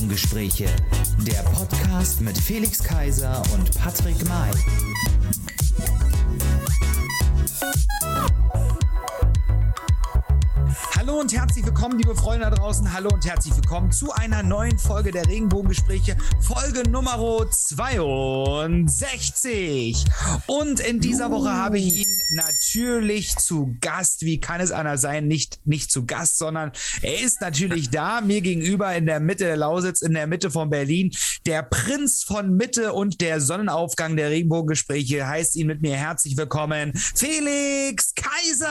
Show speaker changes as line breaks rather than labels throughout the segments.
Regenbogengespräche, der Podcast mit Felix Kaiser und Patrick May. Hallo und herzlich willkommen, liebe Freunde da draußen. Hallo und herzlich willkommen zu einer neuen Folge der Regenbogengespräche, Folge Nummer 62. Und in dieser Woche habe ich ihn natürlich zu Gast. Wie kann es einer sein? Nicht, nicht zu Gast, sondern er ist natürlich da, mir gegenüber in der Mitte der Lausitz, in der Mitte von Berlin. Der Prinz von Mitte und der Sonnenaufgang der Regenbogengespräche heißt ihn mit mir herzlich willkommen, Felix Kaiser.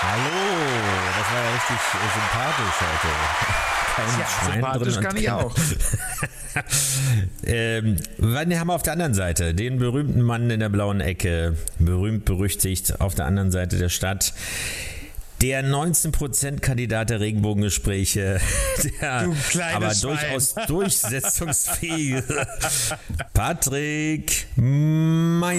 Hallo, das war ja richtig sympathisch heute. Kein
Ja, sympathisch kann ich auch.
ähm, wann haben wir auf der anderen Seite den berühmten Mann in der blauen Ecke, berühmt berüchtigt auf der anderen Seite der Stadt. Der 19%-Kandidat der Regenbogengespräche, der aber
Schwein.
durchaus durchsetzungsfähige Patrick May.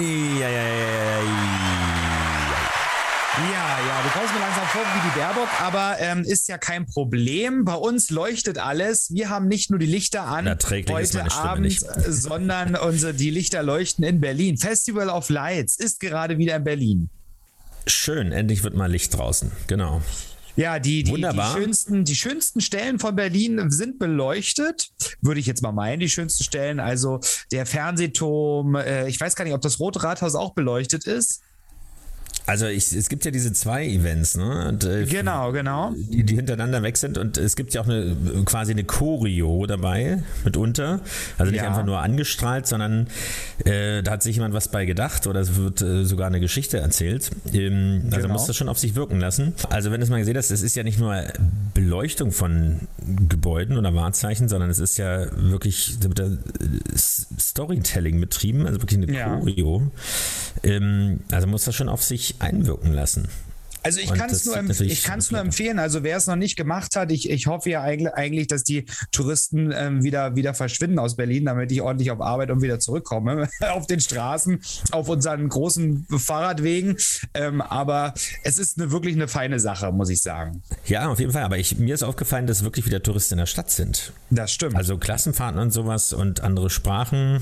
Ja, ja, du kommst mir langsam vor wie die Baerbock, aber ähm, ist ja kein Problem. Bei uns leuchtet alles. Wir haben nicht nur die Lichter an heute Abend, äh, sondern unsere, die Lichter leuchten in Berlin. Festival of Lights ist gerade wieder in Berlin.
Schön, endlich wird mal Licht draußen. Genau.
Ja, die, die, die, schönsten, die schönsten Stellen von Berlin sind beleuchtet, würde ich jetzt mal meinen, die schönsten Stellen. Also der Fernsehturm, äh, ich weiß gar nicht, ob das Rote Rathaus auch beleuchtet ist.
Also ich, es gibt ja diese zwei Events, ne? Und, äh,
Genau, genau.
die, die hintereinander weg sind und es gibt ja auch eine quasi eine Choreo dabei mitunter. Also nicht
Ja.
einfach nur angestrahlt, sondern äh, da hat sich jemand was bei gedacht oder es wird äh, sogar eine Geschichte erzählt. Ähm, also
Genau.
muss das schon auf sich wirken lassen. Also wenn du es mal gesehen hast, es ist ja nicht nur Beleuchtung von Gebäuden oder Wahrzeichen, sondern es ist ja wirklich da wird da, äh, Storytelling betrieben, also wirklich eine
Ja.
Choreo. Ähm, also muss das schon auf sich einwirken lassen.
Also ich kann es nur, empf ich nur empfehlen. Also wer es noch nicht gemacht hat, ich, ich hoffe ja eigentlich, eigentlich dass die Touristen ähm, wieder, wieder verschwinden aus Berlin, damit ich ordentlich auf Arbeit und wieder zurückkomme. auf den Straßen, auf unseren großen Fahrradwegen. Ähm, aber es ist eine, wirklich eine feine Sache, muss ich sagen.
Ja, auf jeden Fall. Aber ich, mir ist aufgefallen, dass wirklich wieder Touristen in der Stadt sind.
Das stimmt.
Also Klassenfahrten und sowas und andere Sprachen.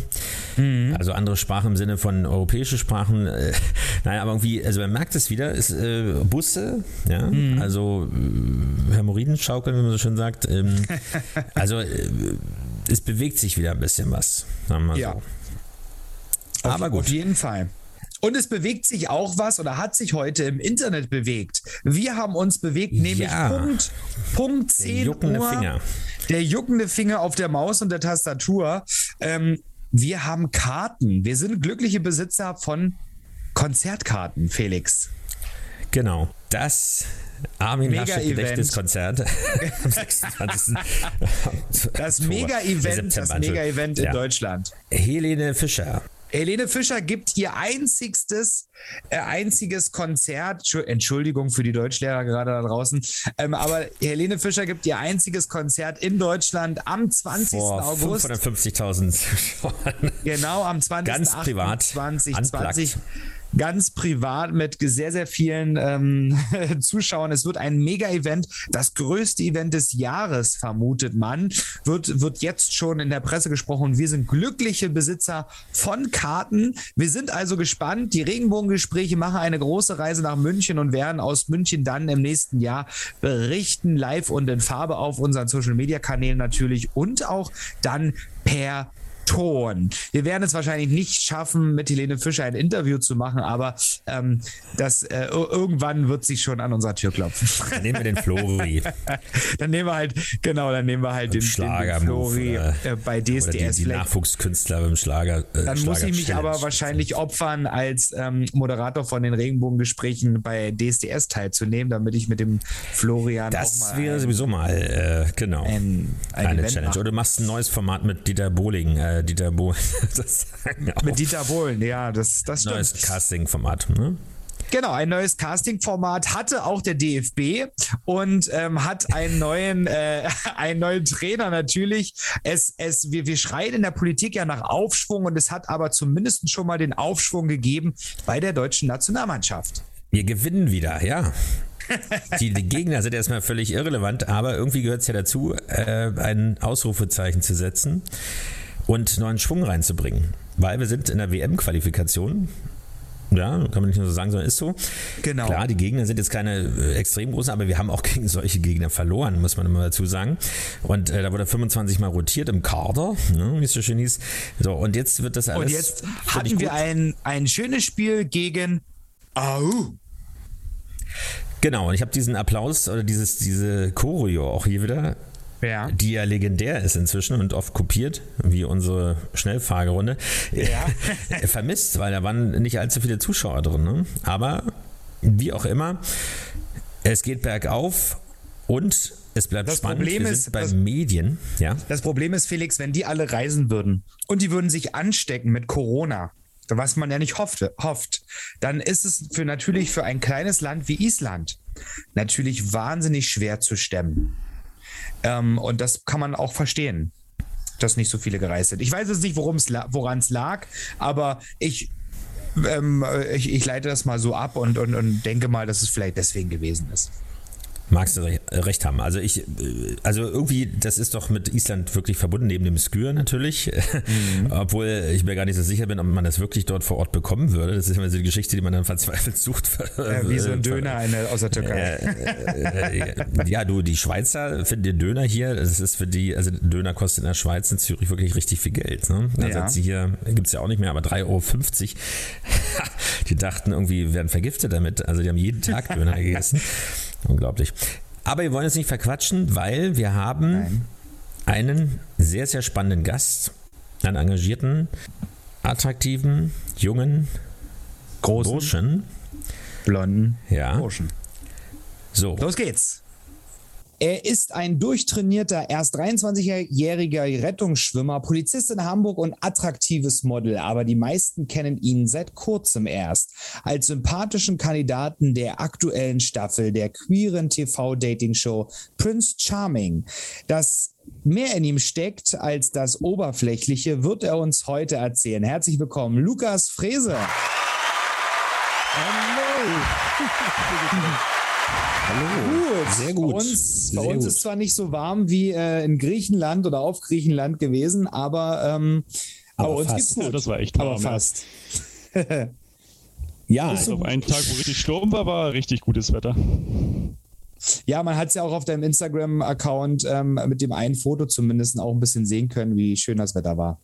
Mhm.
Also andere Sprachen im Sinne von europäische Sprachen. Äh, nein, aber irgendwie, also man merkt es wieder, ist äh, Busse, ja,
Mhm.
also äh, Hämorrhoidenschaukeln, wie man so schön sagt. Ähm, also äh, es bewegt sich wieder ein bisschen was, sagen wir
Ja.
so. Aber
Auf
gut.
jeden Fall. Und es bewegt sich auch was oder hat sich heute im Internet bewegt. Wir haben uns bewegt, nämlich
Ja.
Punkt, Punkt 10
juckende
Uhr.
Finger.
Der juckende Finger auf der Maus und der Tastatur. Ähm, wir haben Karten. Wir sind glückliche Besitzer von Konzertkarten, Felix.
Genau. Das Armin
Mega
Laschet
Event.
Gedächtniskonzert am 26.
Das Mega-Event, das Mega-Event in
ja.
Deutschland.
Helene Fischer.
Helene Fischer gibt ihr einzigstes, äh, einziges Konzert. Entschu- Entschuldigung für die Deutschlehrer gerade da draußen. Ähm, aber Helene Fischer gibt ihr einziges Konzert in Deutschland am 20.
Vor
August.
550.000 Zuschauern.
Genau, am 20.
Ganz privat,
2020. Ganz privat mit sehr, sehr vielen ähm, Zuschauern. Es wird ein Mega-Event, das größte Event des Jahres, vermutet man. Wird, wird jetzt schon in der Presse gesprochen. Wir sind glückliche Besitzer von Karten. Wir sind also gespannt. Die Regenbogengespräche machen eine große Reise nach München und werden aus München dann im nächsten Jahr berichten, live und in Farbe auf unseren Social-Media-Kanälen natürlich und auch dann per Ton. Wir werden es wahrscheinlich nicht schaffen, mit Helene Fischer ein Interview zu machen, aber ähm, das äh, ir- irgendwann wird sie schon an unserer Tür klopfen.
Dann nehmen wir den Flori.
dann nehmen wir halt, genau, dann nehmen wir halt den, den, den Flori
äh,
äh, bei
Oder die,
DSDS.
die Nachwuchskünstler beim Schlager. Äh,
dann muss ich mich
Schlager-Challenge.
aber wahrscheinlich opfern, als ähm, Moderator von den Regenbogengesprächen bei DSDS teilzunehmen, damit ich mit dem Florian
Das wäre sowieso mal, äh, genau.
ein, ein
eine
Event
Challenge.
machen.
Oder du machst ein neues Format mit Dieter Bohling. Äh, Dieter Bohling. das sagen auch.
mit Dieter Bohlen, ja, das, das stimmt.
neues Casting-Format. Ne?
Genau, ein neues Casting-Format hatte auch der DFB und ähm, hat einen neuen, äh, einen neuen Trainer natürlich. Es, es, wir, wir schreien in der Politik ja nach Aufschwung und es hat aber zumindest schon mal den Aufschwung gegeben bei der deutschen Nationalmannschaft.
Wir gewinnen wieder, ja. Die, die, Gegner sind erstmal völlig irrelevant, aber irgendwie gehört es ja dazu, äh, ein Ausrufezeichen zu setzen und neuen Schwung reinzubringen. Weil wir sind in der WM-Qualifikation. Ja, kann man nicht nur so sagen, sondern ist so. Genau. Klar, die Gegner sind jetzt keine äh, extrem großen, aber wir haben auch gegen solche Gegner verloren, muss man immer dazu sagen. Und äh, da wurde 25 Mal rotiert im Kader, ne, wie es so schön hieß. So, und jetzt wird das alles.
Und jetzt hatten wir ein, ein schönes Spiel gegen Au.
Genau, und ich habe diesen Applaus oder dieses, diese Choreo auch hier wieder ja. die ja legendär ist inzwischen und oft kopiert, wie unsere Schnellfahrgerunde, ja. vermisst, weil da waren nicht allzu viele Zuschauer drin. Ne? Aber wie auch immer, es geht bergauf und es bleibt das spannend.
Problem
Wir
ist
bei Medien. Ja?
Das Problem ist, Felix, wenn die alle reisen würden und die würden sich anstecken mit Corona, was man ja nicht hofft, hofft, dann ist es für natürlich für ein kleines Land wie Island natürlich wahnsinnig schwer zu stemmen. Ähm, und das kann man auch verstehen, dass nicht so viele gereist sind. Ich weiß jetzt nicht, woran es lag, aber ich, ähm, ich, ich, leite das mal so ab und, und, und denke mal, dass es vielleicht deswegen gewesen ist.
Magst du recht haben. Also ich, also irgendwie, das ist doch mit Island wirklich verbunden, neben dem Skür natürlich. Mhm. Obwohl ich mir gar nicht so sicher bin, ob man das wirklich dort vor Ort bekommen würde. Das ist immer so die Geschichte, die man dann verzweifelt sucht.
Ja, wie so ein Döner eine, aus der Türkei.
Äh, ja, du, die Schweizer finden den Döner hier, das ist für die, also Döner kostet in der Schweiz in Zürich wirklich richtig viel Geld. Ne? Also ja. hier gibt es ja auch nicht mehr, aber 3,50 Euro. die dachten irgendwie, werden vergiftet damit. Also die haben jeden Tag Döner gegessen. Unglaublich. Aber wir wollen es nicht verquatschen, weil wir haben Nein. einen sehr, sehr spannenden Gast, einen engagierten, attraktiven, jungen, großen, Burschen.
blonden
ja.
Burschen. So. Los geht's. Er ist ein durchtrainierter, erst 23-jähriger Rettungsschwimmer, Polizist in Hamburg und attraktives Model, aber die meisten kennen ihn seit kurzem erst als sympathischen Kandidaten der aktuellen Staffel der queeren TV-Dating-Show Prince Charming. Das mehr in ihm steckt als das Oberflächliche, wird er uns heute erzählen. Herzlich willkommen, Lukas Frese. Hallo. Hallo. Gut. Sehr gut. Bei uns, Sehr bei uns gut. ist zwar nicht so warm wie äh, in Griechenland oder auf Griechenland gewesen, aber, ähm, aber bei uns fast. geht's gut. Ja,
das war echt warm.
Aber fast.
ja. Also auf einen Tag, wo richtig Sturm war, war richtig gutes Wetter.
Ja, man hat es ja auch auf deinem Instagram-Account ähm, mit dem einen Foto zumindest auch ein bisschen sehen können, wie schön das Wetter war.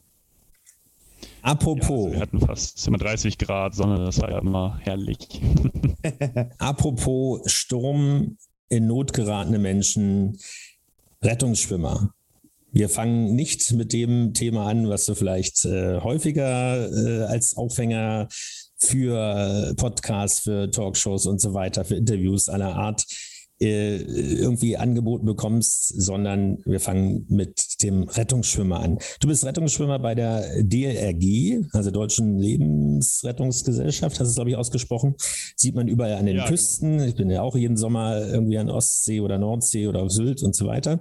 Apropos. Ja, also
wir hatten fast immer 30 Grad Sonne, das war ja immer herrlich.
Apropos Sturm, in Not geratene Menschen, Rettungsschwimmer. Wir fangen nicht mit dem Thema an, was du vielleicht äh, häufiger äh, als Aufhänger für Podcasts, für Talkshows und so weiter, für Interviews aller Art äh, irgendwie angeboten bekommst, sondern wir fangen mit dem Rettungsschwimmer an. Du bist Rettungsschwimmer bei der DLRG, also Deutschen Lebensrettungsgesellschaft, hast du es, glaube ich, ausgesprochen. Sieht man überall an den ja, genau. Küsten. Genau. Ich bin ja auch jeden Sommer irgendwie an Ostsee oder Nordsee oder auf Sylt und so weiter.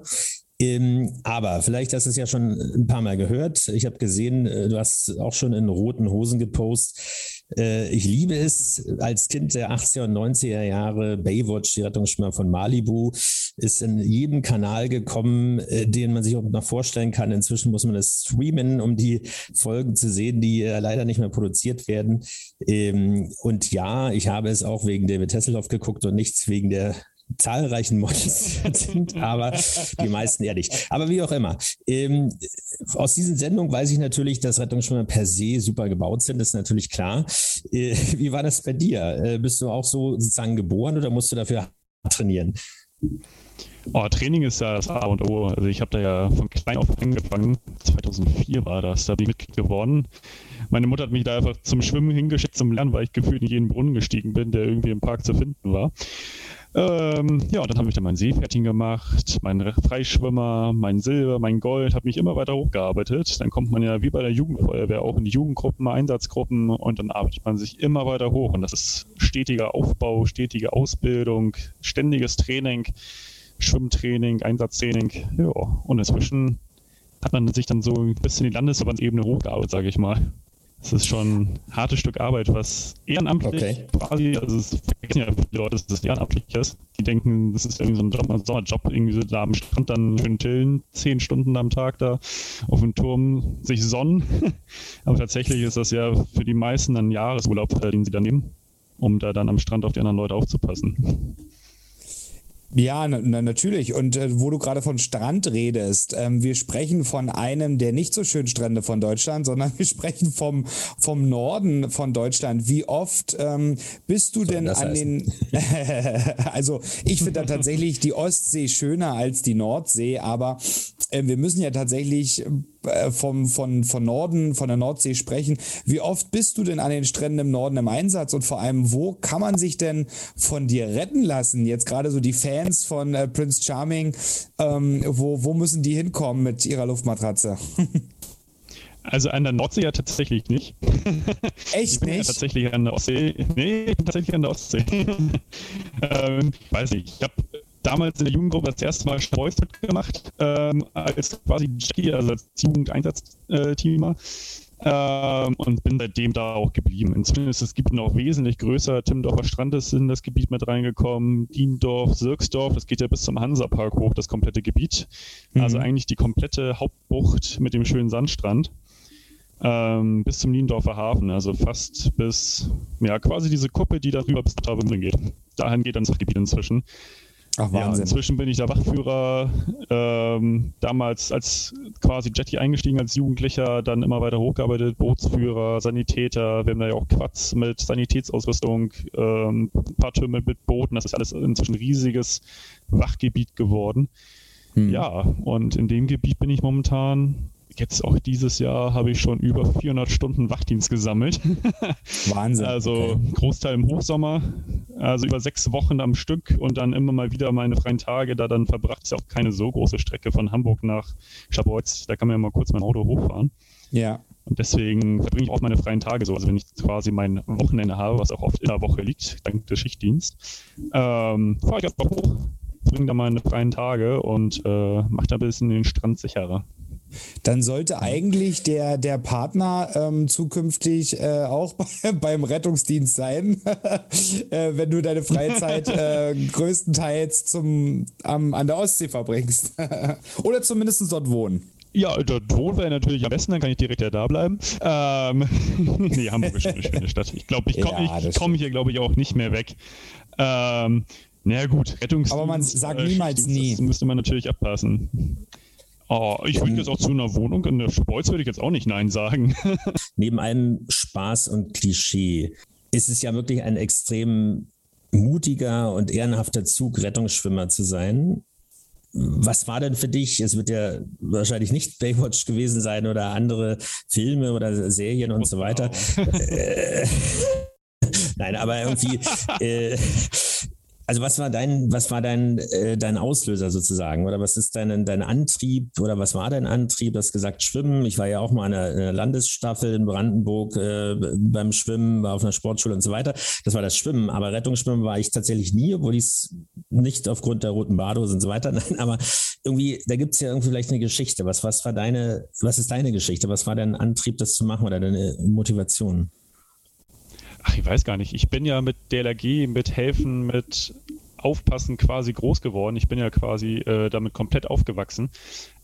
Ähm, aber vielleicht hast du es ja schon ein paar Mal gehört. Ich habe gesehen, äh, du hast auch schon in roten Hosen gepostet. Äh, ich liebe es als Kind der 80er und 90er Jahre. Baywatch, die Rettungsschwimmer von Malibu, ist in jedem Kanal gekommen, äh, den man sich auch noch vorstellen kann. Inzwischen muss man es streamen, um die Folgen zu sehen, die leider nicht mehr produziert werden. Ähm, und ja, ich habe es auch wegen David Hasselhoff geguckt und nichts wegen der zahlreichen Models sind, aber die meisten eher nicht. Aber wie auch immer. Ähm, aus diesen Sendungen weiß ich natürlich, dass Rettungsschwimmer per se super gebaut sind, das ist natürlich klar. Äh, wie war das bei dir? Äh, bist du auch so sozusagen geboren oder musst du dafür trainieren?
Oh, Training ist ja das A und O. Also ich habe da ja von klein auf angefangen. 2004 war das, da bin ich Mitglied geworden. Meine Mutter hat mich da einfach zum Schwimmen hingeschickt, zum Lernen, weil ich gefühlt in jeden Brunnen gestiegen bin, der irgendwie im Park zu finden war. Ähm, ja, dann habe ich dann mein Seepferdchen gemacht, mein Freischwimmer, mein Silber, mein Gold, habe mich immer weiter hochgearbeitet. Dann kommt man ja wie bei der Jugendfeuerwehr auch in die Jugendgruppen, Einsatzgruppen und dann arbeitet man sich immer weiter hoch. Und das ist stetiger Aufbau, stetige Ausbildung, ständiges Training, Schwimmtraining, Einsatztraining. Ja, und inzwischen hat man sich dann so ein bisschen die Landesverbandsebene hochgearbeitet, sage ich mal. Es ist schon ein hartes Stück Arbeit, was ehrenamtlich okay. quasi, also es vergessen ja viele Leute, dass das ehrenamtlich ist. Die denken, das ist irgendwie so ein, Job, ein Sommerjob, irgendwie so da am Strand dann schön chillen, zehn Stunden am Tag da auf dem Turm sich sonnen. Aber tatsächlich ist das ja für die meisten ein Jahresurlaub, den sie dann nehmen, um da dann am Strand auf die anderen Leute aufzupassen.
Ja, na, natürlich. Und äh, wo du gerade von Strand redest, ähm, wir sprechen von einem der nicht so schönen Strände von Deutschland, sondern wir sprechen vom, vom Norden von Deutschland. Wie oft ähm, bist du denn an den... also ich finde da tatsächlich die Ostsee schöner als die Nordsee, aber äh, wir müssen ja tatsächlich äh, vom, von, von Norden, von der Nordsee sprechen. Wie oft bist du denn an den Stränden im Norden im Einsatz und vor allem, wo kann man sich denn von dir retten lassen? Jetzt gerade so die Fans von äh, Prince Charming, ähm, wo, wo müssen die hinkommen mit ihrer Luftmatratze?
Also an der Nordsee ja tatsächlich nicht.
Echt nicht?
Ja tatsächlich an der Ostsee. Nee, tatsächlich an der Ostsee. ähm, weiß nicht. Ich habe damals in der Jugendgruppe das erste Mal Streuß gemacht, ähm, als quasi Jackie, also als Jugendeinsatzteamer. Ähm, und bin seitdem da auch geblieben. Inzwischen ist das Gebiet noch wesentlich größer. Timmendorfer Strand ist in das Gebiet mit reingekommen, Diendorf, Sirksdorf, das geht ja bis zum Hansapark hoch, das komplette Gebiet. Mhm. Also eigentlich die komplette Hauptbucht mit dem schönen Sandstrand. Ähm, bis zum Niendorfer Hafen, also fast bis, ja, quasi diese Kuppe, die darüber bis zur Travemünde geht. Dahin geht dann das Gebiet inzwischen. Ach, Wahnsinn. Ja, inzwischen bin ich der Wachführer. Ähm, damals als quasi Jetty eingestiegen als Jugendlicher, dann immer weiter hochgearbeitet, Bootsführer, Sanitäter. Wir haben da ja auch Quads mit Sanitätsausrüstung, ähm, ein paar Türme mit Booten. Das ist alles inzwischen ein riesiges Wachgebiet geworden. Hm. Ja, und in dem Gebiet bin ich momentan jetzt auch dieses Jahr habe ich schon über 400 Stunden Wachdienst gesammelt.
Wahnsinn.
also okay. Großteil im Hochsommer, also über sechs Wochen am Stück und dann immer mal wieder meine freien Tage da dann verbracht. Ist ja auch keine so große Strecke von Hamburg nach Schabowitz. Da kann man ja mal kurz mein Auto hochfahren.
Ja.
Und deswegen verbringe ich auch meine freien Tage so. Also wenn ich quasi mein Wochenende habe, was auch oft in der Woche liegt, dank des Schichtdienst, ähm, fahre ich einfach hoch, bringe da meine freien Tage und äh, mache da ein bisschen den Strand sicherer
dann sollte eigentlich der, der Partner ähm, zukünftig äh, auch beim Rettungsdienst sein, äh, wenn du deine Freizeit äh, größtenteils zum, am, an der Ostsee verbringst. Oder zumindest dort wohnen.
Ja, dort wohnen wäre natürlich am besten, dann kann ich direkt ja da bleiben. Ähm, nee, Hamburg ist schon eine schöne Stadt. Ich glaube, ich komme ja, komm hier, glaube ich, auch nicht mehr weg. Ähm, naja, gut, Rettungsdienst.
Aber man sagt niemals nie.
Das müsste man natürlich abpassen. Oh, ich würde jetzt auch zu einer Wohnung in der Speuz würde ich jetzt auch nicht Nein sagen.
Neben allem Spaß und Klischee ist es ja wirklich ein extrem mutiger und ehrenhafter Zug, Rettungsschwimmer zu sein. Was war denn für dich? Es wird ja wahrscheinlich nicht Baywatch gewesen sein oder andere Filme oder Serien und so weiter. Wow. Nein, aber irgendwie äh, also was war dein, was war dein, äh, dein Auslöser sozusagen? Oder was ist dein, dein Antrieb oder was war dein Antrieb? Du hast gesagt, Schwimmen. Ich war ja auch mal in einer, in einer Landesstaffel in Brandenburg äh, beim Schwimmen, war auf einer Sportschule und so weiter. Das war das Schwimmen. Aber Rettungsschwimmen war ich tatsächlich nie, obwohl ich es nicht aufgrund der roten Badehose und so weiter. Nein, aber irgendwie, da gibt es ja irgendwie vielleicht eine Geschichte. Was, was war deine, was ist deine Geschichte? Was war dein Antrieb, das zu machen oder deine Motivation?
Ach, ich weiß gar nicht, ich bin ja mit DLRG, mit Helfen, mit Aufpassen quasi groß geworden. Ich bin ja quasi äh, damit komplett aufgewachsen.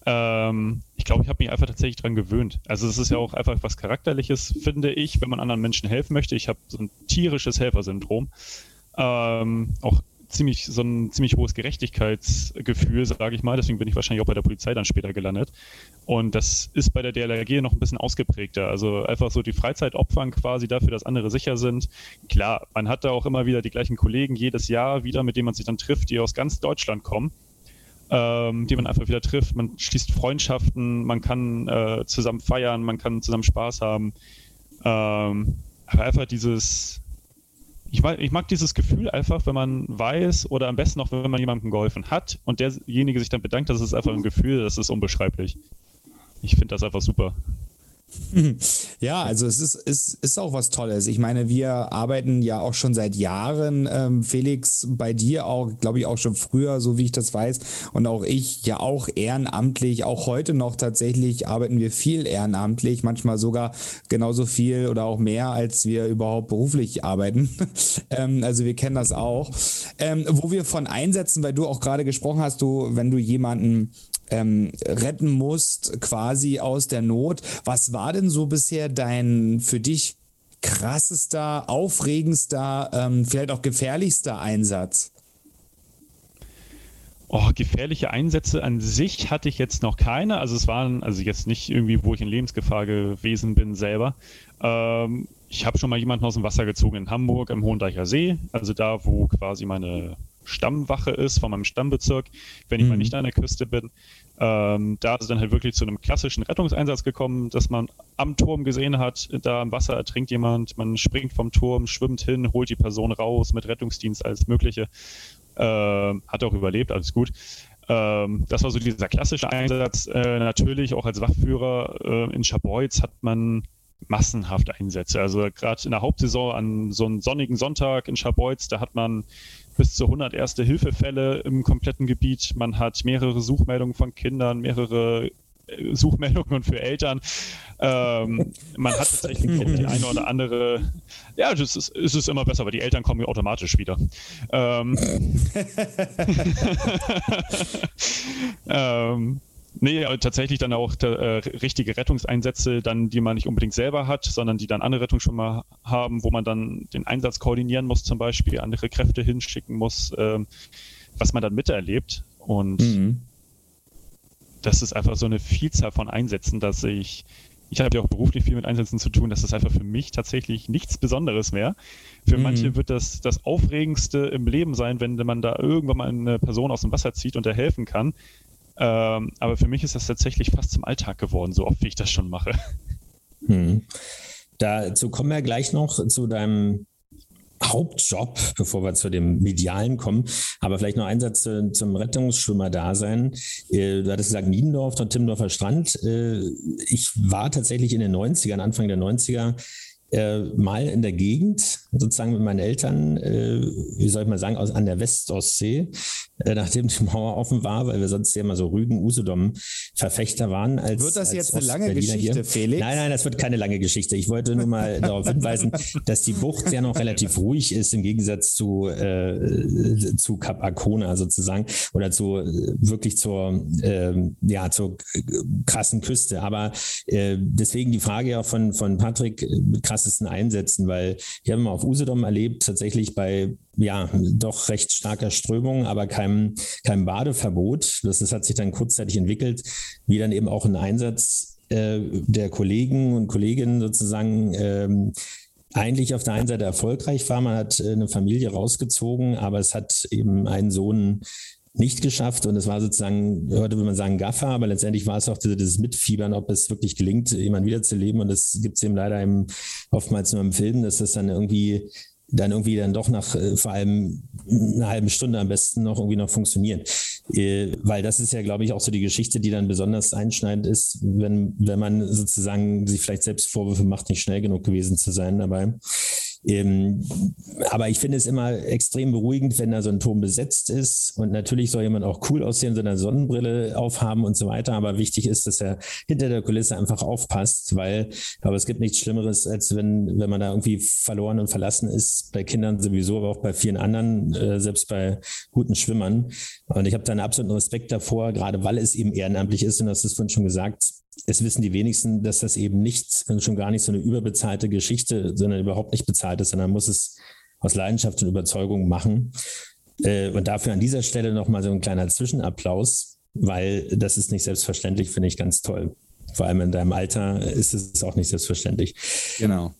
Ähm, ich glaube, ich habe mich einfach tatsächlich dran gewöhnt. Also es ist ja auch einfach was Charakterliches, finde ich, wenn man anderen Menschen helfen möchte. Ich habe so ein tierisches Helfersyndrom. Ähm, auch ziemlich so ein ziemlich hohes Gerechtigkeitsgefühl, sage ich mal. Deswegen bin ich wahrscheinlich auch bei der Polizei dann später gelandet. Und das ist bei der DLRG noch ein bisschen ausgeprägter. Also einfach so die Freizeit opfern quasi dafür, dass andere sicher sind. Klar, man hat da auch immer wieder die gleichen Kollegen jedes Jahr wieder, mit denen man sich dann trifft, die aus ganz Deutschland kommen. Ähm, die man einfach wieder trifft. Man schließt Freundschaften, man kann äh, zusammen feiern, man kann zusammen Spaß haben. Ähm, aber einfach dieses, ich, mag, ich mag dieses Gefühl einfach, wenn man weiß oder am besten auch, wenn man jemandem geholfen hat und derjenige sich dann bedankt, das ist einfach ein Gefühl, das ist unbeschreiblich. Ich finde das einfach super.
Ja, also es ist, ist, ist auch was Tolles. Ich meine, wir arbeiten ja auch schon seit Jahren, ähm, Felix, bei dir auch, glaube ich, auch schon früher, so wie ich das weiß. Und auch ich ja auch ehrenamtlich, auch heute noch tatsächlich arbeiten wir viel ehrenamtlich, manchmal sogar genauso viel oder auch mehr, als wir überhaupt beruflich arbeiten. ähm, also wir kennen das auch. Ähm, wo wir von einsetzen, weil du auch gerade gesprochen hast, du, wenn du jemanden ähm, retten musst, quasi aus der Not. Was war denn so bisher dein für dich krassester, aufregendster, ähm, vielleicht auch gefährlichster Einsatz?
Oh, gefährliche Einsätze an sich hatte ich jetzt noch keine. Also es waren, also jetzt nicht irgendwie, wo ich in Lebensgefahr gewesen bin selber. Ähm, ich habe schon mal jemanden aus dem Wasser gezogen in Hamburg am Hohendeicher See, also da, wo quasi meine Stammwache ist von meinem Stammbezirk, wenn ich mhm. mal nicht an der Küste bin. Ähm, da ist es dann halt wirklich zu einem klassischen Rettungseinsatz gekommen, dass man am Turm gesehen hat, da im Wasser ertrinkt jemand, man springt vom Turm, schwimmt hin, holt die Person raus mit Rettungsdienst, alles Mögliche. Ähm, hat auch überlebt, alles gut. Ähm, das war so dieser klassische Einsatz. Äh, natürlich auch als Wachführer äh, in Scharbeutz hat man massenhaft Einsätze. Also gerade in der Hauptsaison an so einem sonnigen Sonntag in Scharbeutz, da hat man bis zu 100 Erste-Hilfe-Fälle im kompletten Gebiet. Man hat mehrere Suchmeldungen von Kindern, mehrere äh, Suchmeldungen für Eltern. Ähm, man hat tatsächlich auch die eine oder andere. Ja, es ist, es ist immer besser, weil die Eltern kommen ja automatisch wieder. Ähm, ähm, Nee, tatsächlich dann auch äh, richtige Rettungseinsätze, dann, die man nicht unbedingt selber hat, sondern die dann andere Rettungsschwimmer haben, wo man dann den Einsatz koordinieren muss, zum Beispiel andere Kräfte hinschicken muss, äh, was man dann miterlebt. Und mhm. das ist einfach so eine Vielzahl von Einsätzen, dass ich, ich habe ja auch beruflich viel mit Einsätzen zu tun, das ist einfach für mich tatsächlich nichts Besonderes mehr. Für mhm. manche wird das das Aufregendste im Leben sein, wenn man da irgendwann mal eine Person aus dem Wasser zieht und er helfen kann. Ähm, aber für mich ist das tatsächlich fast zum Alltag geworden, so oft wie ich das schon mache.
Hm. Dazu kommen wir gleich noch zu deinem Hauptjob, bevor wir zu dem Medialen kommen. Aber vielleicht noch ein Satz zum Rettungsschwimmer-Dasein. Äh, du hattest gesagt, Niedendorf, der Timmendorfer Strand. Äh, ich war tatsächlich in den 90ern, Anfang der 90er, äh, mal in der Gegend, sozusagen mit meinen Eltern, wie soll ich mal sagen, an der Westostsee, nachdem die Mauer offen war, weil wir sonst ja immer so Rügen, Usedom Verfechter waren. Als,
wird das jetzt eine lange Geschichte, hier. Felix?
Nein, nein, das wird keine lange Geschichte. Ich wollte nur mal darauf hinweisen, dass die Bucht ja noch relativ ruhig ist im Gegensatz zu, äh, zu Kap Arcona sozusagen oder zu wirklich zur, äh, ja, zur krassen Küste. Aber äh, deswegen die Frage ja von, von Patrick, krassesten Einsätzen, weil wir haben auf Usedom erlebt, tatsächlich bei ja, doch recht starker Strömung, aber keinem, keinem Badeverbot. Das, das hat sich dann kurzzeitig entwickelt, wie dann eben auch ein Einsatz äh, der Kollegen und Kolleginnen sozusagen ähm, eigentlich auf der einen Seite erfolgreich war. Man hat äh, eine Familie rausgezogen, aber es hat eben einen Sohn nicht geschafft und es war sozusagen, heute würde man sagen Gaffer, aber letztendlich war es auch dieses Mitfiebern, ob es wirklich gelingt, jemanden wiederzuleben und das gibt es eben leider im, oftmals nur im Film, dass das dann irgendwie dann irgendwie dann doch nach äh, vor allem einer halben Stunde am besten noch irgendwie noch funktionieren. Äh, weil das ist ja, glaube ich, auch so die Geschichte, die dann besonders einschneidend ist, wenn, wenn man sozusagen sich vielleicht selbst Vorwürfe macht, nicht schnell genug gewesen zu sein dabei. Ähm, aber ich finde es immer extrem beruhigend, wenn da so ein Turm besetzt ist. Und natürlich soll jemand auch cool aussehen, so eine Sonnenbrille aufhaben und so weiter. Aber wichtig ist, dass er hinter der Kulisse einfach aufpasst, weil glaube, es gibt nichts Schlimmeres, als wenn, wenn man da irgendwie verloren und verlassen ist, bei Kindern sowieso, aber auch bei vielen anderen, äh, selbst bei guten Schwimmern. Und ich habe da einen absoluten Respekt davor, gerade weil es eben ehrenamtlich ist. Und das ist vorhin schon gesagt, es wissen die wenigsten, dass das eben nicht, schon gar nicht so eine überbezahlte Geschichte, sondern überhaupt nicht bezahlt ist, sondern muss es aus Leidenschaft und Überzeugung machen. Äh, und dafür an dieser Stelle nochmal so ein kleiner Zwischenapplaus, weil das ist nicht selbstverständlich, finde ich ganz toll. Vor allem in deinem Alter ist es auch nicht selbstverständlich.
Genau.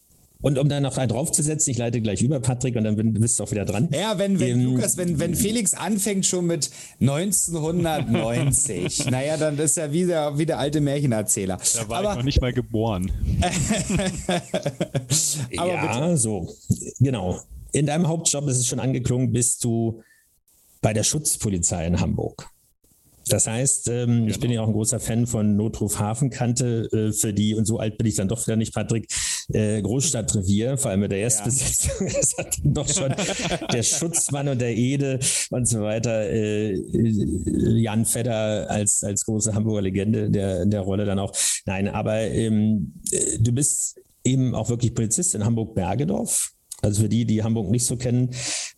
Und um da noch einen draufzusetzen, ich leite gleich über, Patrick, und dann bist du auch wieder dran.
Ja, wenn, wenn ähm, Lukas, wenn, wenn Felix anfängt schon mit 1990, naja, dann ist er wieder wie der alte Märchenerzähler.
Da war Aber, ich noch nicht mal geboren.
Aber ja, bitte. so, genau. In deinem Hauptjob ist es schon angeklungen, bist du bei der Schutzpolizei in Hamburg. Das heißt, ähm, genau. ich bin ja auch ein großer Fan von Notruf Hafenkante, äh, für die, und so alt bin ich dann doch wieder nicht, Patrick, äh, Großstadtrevier, vor allem mit der Erstbesetzung, ja. das hat doch schon der Schutzmann und der Ede und so weiter, äh, äh, Jan Fedder als, als große Hamburger Legende der, der Rolle dann auch. Nein, aber ähm, äh, du bist eben auch wirklich Polizist in Hamburg-Bergedorf. Also für die, die Hamburg nicht so kennen,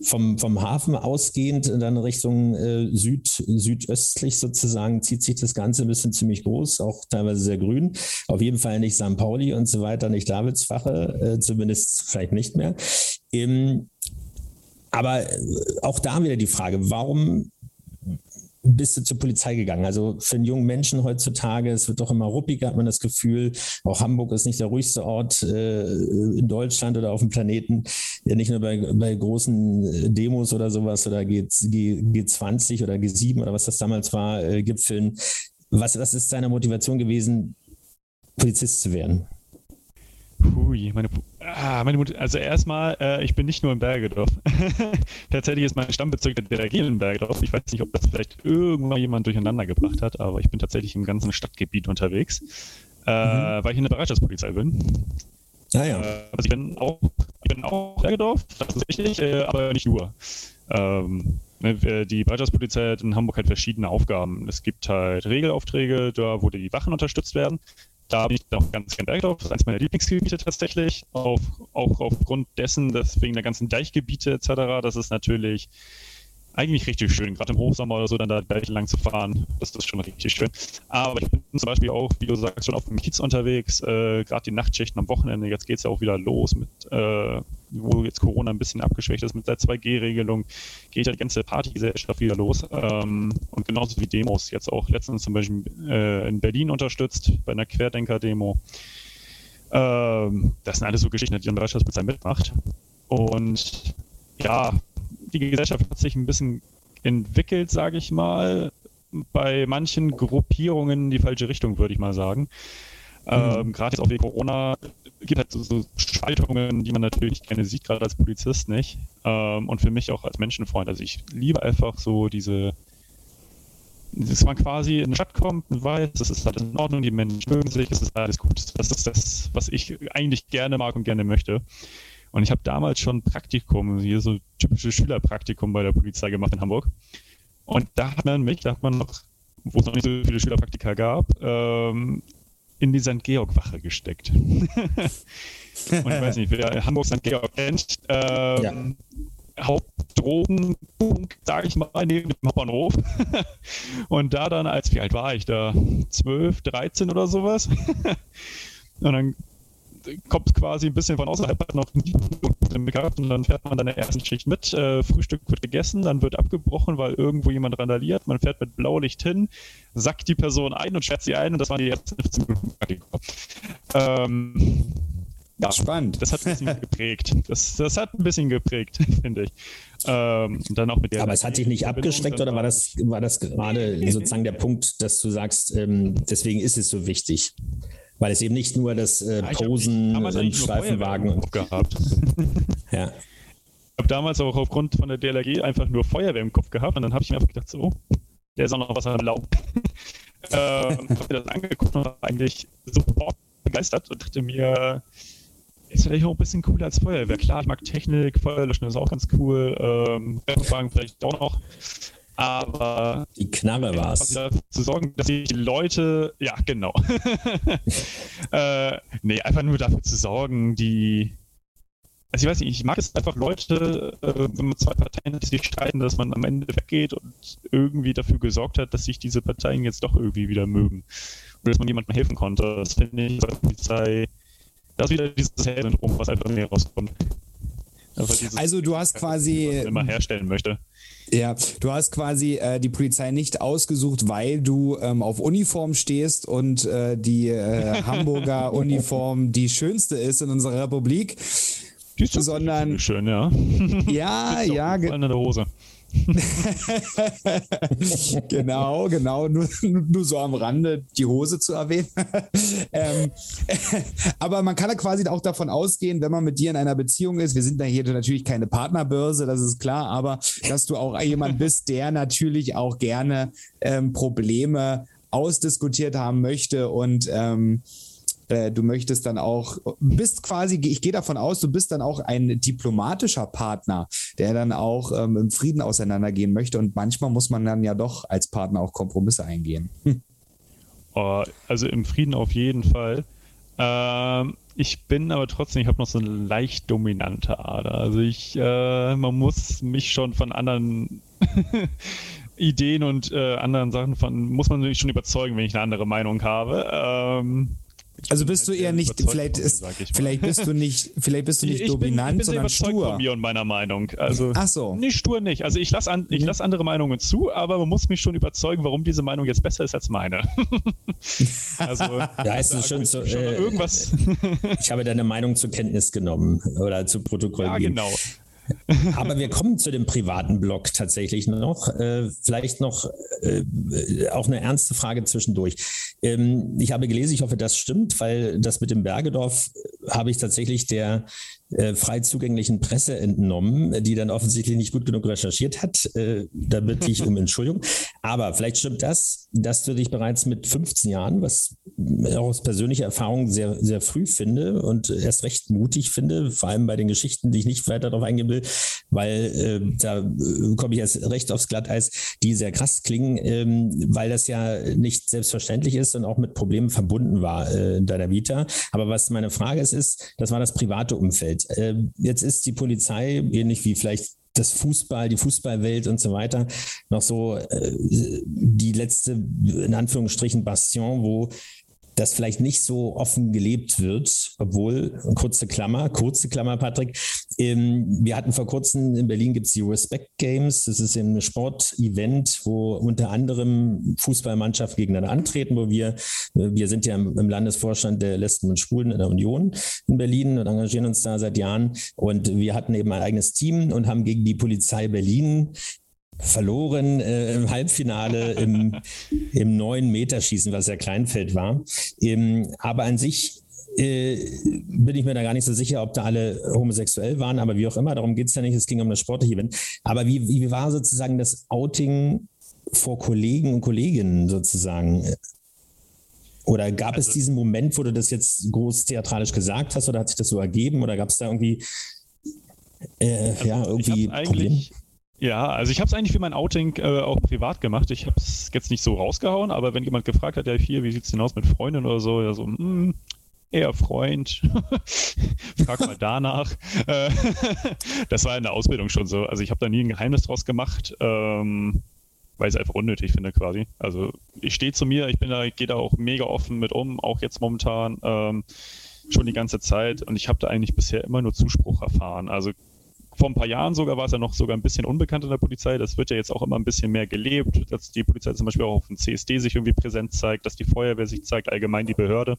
vom, vom Hafen ausgehend dann Richtung äh, Süd, südöstlich sozusagen zieht sich das Ganze ein bisschen ziemlich groß, auch teilweise sehr grün. Auf jeden Fall nicht St. Pauli und so weiter, nicht Davidsfache, äh, zumindest vielleicht nicht mehr. Ähm, aber äh, auch da wieder die Frage, warum bist du zur Polizei gegangen? Also für einen jungen Menschen heutzutage, es wird doch immer ruppiger, hat man das Gefühl. Auch Hamburg ist nicht der ruhigste Ort äh, in Deutschland oder auf dem Planeten. Ja, nicht nur bei, bei großen äh, Demos oder sowas oder G, G, G20 oder G7 oder was das damals war, äh, Gipfeln. Was, was ist deine Motivation gewesen, Polizist zu werden?
Hui, meine, ah, meine Mutter, also erstmal, äh, ich bin nicht nur in Bergedorf. Tatsächlich ist mein Stammbezirk der DRG in Bergedorf. Ich weiß nicht, ob das vielleicht irgendwann jemand durcheinander gebracht hat, aber ich bin tatsächlich im ganzen Stadtgebiet unterwegs, äh, mhm. weil ich in der Bereitschaftspolizei bin. Ah ja. Äh, also ich bin auch, ich bin auch Bergedorf, das ist richtig, äh, aber nicht nur. Ähm, ne, die Bereitschaftspolizei hat in Hamburg halt verschiedene Aufgaben. Es gibt halt Regelaufträge, da wo die Wachen unterstützt werden da bin ich auch ganz gern Bergdorf. Das ist eines meiner Lieblingsgebiete tatsächlich. Auf, auch aufgrund dessen, dass wegen der ganzen Deichgebiete etc., das ist natürlich eigentlich richtig schön, gerade im Hochsommer oder so, dann da gleich lang zu fahren. Das ist schon richtig schön. Aber ich bin zum Beispiel auch, wie du sagst, schon auf dem Kiez unterwegs, äh, gerade die Nachtschichten am Wochenende. Jetzt geht es ja auch wieder los mit, äh, wo jetzt Corona ein bisschen abgeschwächt ist mit der 2G-Regelung, geht ja die ganze Partygesellschaft wieder los. Ähm, und genauso wie Demos. Jetzt auch letztens zum Beispiel äh, in Berlin unterstützt bei einer Querdenker-Demo. Ähm, das sind alles so Geschichten, die die Bereitschaftspolizei mitmacht. Und ja, die Gesellschaft hat sich ein bisschen entwickelt, sage ich mal. Bei manchen Gruppierungen in die falsche Richtung, würde ich mal sagen. Mhm. Ähm, gerade jetzt auch wegen Corona gibt halt so, so, Spaltungen, die man natürlich gerne sieht, gerade als Polizist nicht. Ähm, und für mich auch als Menschenfreund. Also ich liebe einfach so diese, dass man quasi in eine Stadt kommt und weiß, das ist alles in Ordnung, die Menschen mögen sich, es ist alles gut. Das ist das, was ich eigentlich gerne mag und gerne möchte. Und ich habe damals schon Praktikum, hier so typisches Schülerpraktikum bei der Polizei gemacht in Hamburg. Und da hat man mich, da hat man noch, wo es noch nicht so viele Schülerpraktika gab, ähm, in die St. Georg-Wache gesteckt. und ich weiß nicht, wer Hamburg St. Georg kennt, ähm, ja. Hauptdrogenpunkt, sage ich mal, neben dem Hauptbahnhof. und da dann, als wie alt war ich da? 12, 13 oder sowas. und dann kommt quasi ein bisschen von außerhalb, hat noch gehabt und dann fährt man dann der ersten Schicht mit. Äh, Frühstück wird gegessen, dann wird abgebrochen, weil irgendwo jemand randaliert. Man fährt mit Blaulicht hin, sackt die Person ein und schätzt sie ein und das waren die ersten 15 Minuten. Ähm, ja, spannend. Das hat ein bisschen geprägt. Das, das hat ein bisschen geprägt, finde ich. Ähm, dann auch mit der
Aber es hat dich nicht abgeschreckt oder war das, war das gerade sozusagen der Punkt, dass du sagst, ähm, deswegen ist es so wichtig? Weil es eben nicht nur das äh, Posen im Streifenwagen
gehabt. ja. Ich habe damals auch aufgrund von der DLRG einfach nur Feuerwehr im Kopf gehabt und dann habe ich mir einfach gedacht, so, der ist auch noch was am Laub. ähm, habe mir das angeguckt und war eigentlich sofort begeistert und dachte mir, ist vielleicht auch ein bisschen cooler als Feuerwehr. Klar, ich mag Technik, Feuerlöschen ist auch ganz cool, ähm, vielleicht auch noch. Aber
die Knarre war es.
Zu sorgen, dass die Leute, ja, genau. äh, nee, einfach nur dafür zu sorgen, die. Also ich weiß nicht, ich mag es einfach Leute, äh, wenn man zwei Parteien hat, die sich streiten, dass man am Ende weggeht und irgendwie dafür gesorgt hat, dass sich diese Parteien jetzt doch irgendwie wieder mögen. Und dass man jemandem helfen konnte. Das finde ich bei der Polizei. Das ist wieder dieses Heldenrum, was einfach mehr rauskommt.
Also du hast quasi
immer herstellen möchte.
Ja, du hast quasi äh, die Polizei nicht ausgesucht, weil du ähm, auf Uniform stehst und äh, die äh, Hamburger Uniform die schönste ist in unserer Republik.
Die ist
sondern
schön, ja.
Ja, ja.
In der Hose.
genau, genau, nur, nur so am Rande die Hose zu erwähnen. ähm, aber man kann ja quasi auch davon ausgehen, wenn man mit dir in einer Beziehung ist, wir sind da hier natürlich keine Partnerbörse, das ist klar, aber dass du auch jemand bist, der natürlich auch gerne ähm, Probleme ausdiskutiert haben möchte und ähm, äh, du möchtest dann auch, bist quasi, ich gehe davon aus, du bist dann auch ein diplomatischer Partner, der dann auch ähm, im Frieden auseinandergehen möchte. Und manchmal muss man dann ja doch als Partner auch Kompromisse eingehen. Hm.
Oh, also im Frieden auf jeden Fall. Ähm, ich bin aber trotzdem, ich habe noch so eine leicht dominante Ader. Also ich, äh, man muss mich schon von anderen Ideen und äh, anderen Sachen von, muss man mich schon überzeugen, wenn ich eine andere Meinung habe. Ähm,
also bist du eher nicht, vielleicht, ist, vielleicht bist du nicht, vielleicht bist du nicht ich dominant, bin, ich bin sondern stur.
von mir und meiner Meinung. Also,
Ach so.
Nicht stur nicht. Also ich lasse an, ich lass andere Meinungen zu, aber man muss mich schon überzeugen, warum diese Meinung jetzt besser ist als meine.
also, ja, ist es schon so, äh, irgendwas. ich habe deine Meinung zur Kenntnis genommen oder zu Protokoll
Ja, genau.
Aber wir kommen zu dem privaten Blog tatsächlich noch. Äh, vielleicht noch äh, auch eine ernste Frage zwischendurch. Ähm, ich habe gelesen, ich hoffe, das stimmt, weil das mit dem Bergedorf habe ich tatsächlich der äh, frei zugänglichen Presse entnommen, die dann offensichtlich nicht gut genug recherchiert hat. Äh, da bitte ich um Entschuldigung. Aber vielleicht stimmt das, dass du dich bereits mit 15 Jahren, was aus persönlicher Erfahrung sehr, sehr früh finde und erst recht mutig finde, vor allem bei den Geschichten, die ich nicht weiter darauf eingehen will, weil äh, da äh, komme ich erst recht aufs Glatteis, die sehr krass klingen, ähm, weil das ja nicht selbstverständlich ist und auch mit Problemen verbunden war äh, in deiner Vita. Aber was meine Frage ist, ist, das war das private Umfeld. Ähm, jetzt ist die Polizei, ähnlich wie vielleicht das Fußball, die Fußballwelt und so weiter, noch so äh, die letzte, in Anführungsstrichen, Bastion, wo das vielleicht nicht so offen gelebt wird, obwohl, kurze Klammer, kurze Klammer, Patrick, ähm, wir hatten vor kurzem in Berlin gibt es die Respect Games, das ist ein Sportevent, wo unter anderem Fußballmannschaften gegeneinander antreten, wo wir, wir sind ja im, im Landesvorstand der Lesben und Schwulen in der Union in Berlin und engagieren uns da seit Jahren. Und wir hatten eben ein eigenes Team und haben gegen die Polizei Berlin verloren äh, im Halbfinale im, im neuen Meterschießen, was ja Kleinfeld war. Ähm, aber an sich äh, bin ich mir da gar nicht so sicher, ob da alle homosexuell waren, aber wie auch immer, darum geht es ja nicht, es ging um das sportliche Event. Aber wie, wie war sozusagen das Outing vor Kollegen und Kolleginnen sozusagen? Oder gab also, es diesen Moment, wo du das jetzt groß theatralisch gesagt hast, oder hat sich das so ergeben, oder gab es da irgendwie,
äh, also ja, irgendwie Probleme? Ja, also ich habe es eigentlich für mein Outing äh, auch privat gemacht. Ich habe es jetzt nicht so rausgehauen, aber wenn jemand gefragt hat, ja hier, wie sieht's denn aus mit Freundin oder so, ja so, mh, hm, eher Freund. Frag mal danach. Äh, das war in der Ausbildung schon so. Also ich habe da nie ein Geheimnis draus gemacht, ähm, weil ich es einfach unnötig finde quasi. Also ich stehe zu mir, ich bin da, gehe da auch mega offen mit um, auch jetzt momentan. Ähm, schon die ganze Zeit und ich habe da eigentlich bisher immer nur Zuspruch erfahren. Also vor ein paar Jahren sogar war es ja noch sogar ein bisschen unbekannt in der Polizei. Das wird ja jetzt auch immer ein bisschen mehr gelebt, dass die Polizei zum Beispiel auch auf dem CSD sich irgendwie präsent zeigt, dass die Feuerwehr sich zeigt, allgemein die Behörde.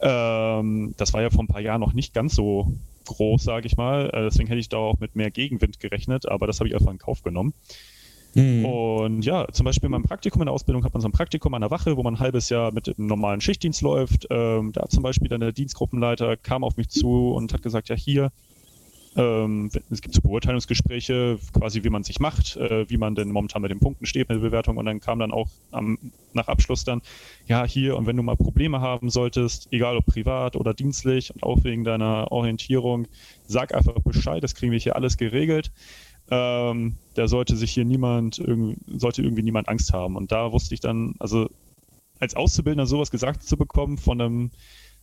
Ähm, das war ja vor ein paar Jahren noch nicht ganz so groß, sage ich mal. Äh, deswegen hätte ich da auch mit mehr Gegenwind gerechnet, aber das habe ich einfach in Kauf genommen. Mhm. Und ja, zum Beispiel in meinem Praktikum in der Ausbildung hat man so ein Praktikum an der Wache, wo man ein halbes Jahr mit dem normalen Schichtdienst läuft. Ähm, da zum Beispiel dann der Dienstgruppenleiter kam auf mich zu und hat gesagt, ja hier, ähm, es gibt so Beurteilungsgespräche, quasi wie man sich macht, äh, wie man denn momentan mit den Punkten steht mit der Bewertung und dann kam dann auch am, nach Abschluss dann, ja hier und wenn du mal Probleme haben solltest, egal ob privat oder dienstlich und auch wegen deiner Orientierung, sag einfach Bescheid, das kriegen wir hier alles geregelt. Ähm, da sollte sich hier niemand, irg sollte irgendwie niemand Angst haben und da wusste ich dann, also als Auszubildender sowas gesagt zu bekommen von einem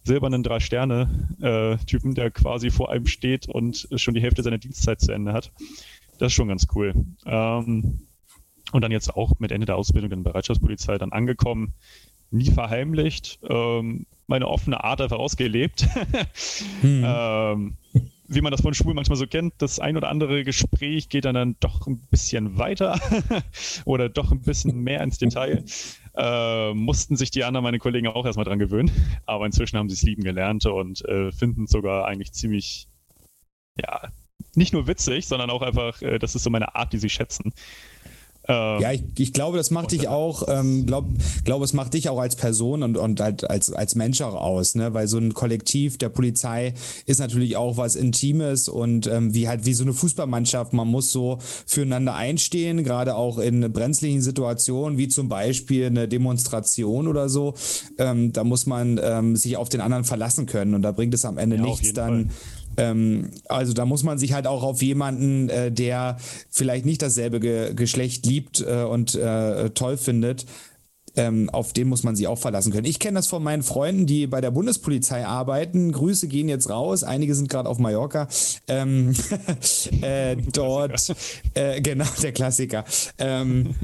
silbernen Drei-Sterne-Typen, der quasi vor einem steht und schon die Hälfte seiner Dienstzeit zu Ende hat. Das ist schon ganz cool. Ähm, und dann jetzt auch mit Ende der Ausbildung in der Bereitschaftspolizei dann angekommen, nie verheimlicht, ähm, meine offene Art einfach ausgelebt. hm. ähm, wie man das von Schwulen manchmal so kennt, das ein oder andere Gespräch geht dann, dann doch ein bisschen weiter oder doch ein bisschen mehr ins Detail äh, mussten sich die anderen, meine Kollegen, auch erstmal dran gewöhnen. Aber inzwischen haben sie es lieben gelernt und äh, finden es sogar eigentlich ziemlich ja, nicht nur witzig, sondern auch einfach, äh, das ist so meine Art, die sie schätzen.
Ähm, ja, ich, ich, glaube, das macht dich auch, ähm, glaube, glaub, es macht dich auch als Person und, und halt als, als Mensch auch aus, ne? Weil so ein Kollektiv der Polizei ist natürlich auch was Intimes und ähm, wie halt wie so eine Fußballmannschaft, man muss so füreinander einstehen, gerade auch in brenzlichen Situationen, wie zum Beispiel eine Demonstration oder so. Ähm, da muss man ähm, sich auf den anderen verlassen können und da bringt es am Ende ja, nichts dann. Fall ähm, also da muss man sich halt auch auf jemanden, äh, der vielleicht nicht dasselbe Ge Geschlecht liebt äh, und äh, toll findet, ähm, auf den muss man sich auch verlassen können. Ich kenne das von meinen Freunden, die bei der Bundespolizei arbeiten. Grüße gehen jetzt raus. Einige sind gerade auf Mallorca. Ähm, äh, dort, äh, genau, der Klassiker. Ähm,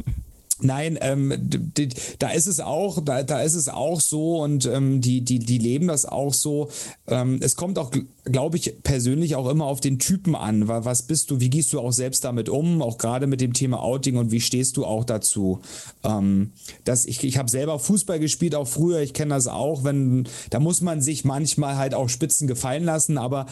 Nein, ähm, die, da ist es auch, da, da ist es auch so und ähm, die, die, die leben das auch so. Ähm, es kommt auch, glaube ich, persönlich auch immer auf den Typen an. Was bist du, wie gehst du auch selbst damit um, auch gerade mit dem Thema Outing und wie stehst du auch dazu? Ähm, das, ich ich habe selber Fußball gespielt, auch früher, ich kenne das auch, wenn, da muss man sich manchmal halt auch Spitzen gefallen lassen, aber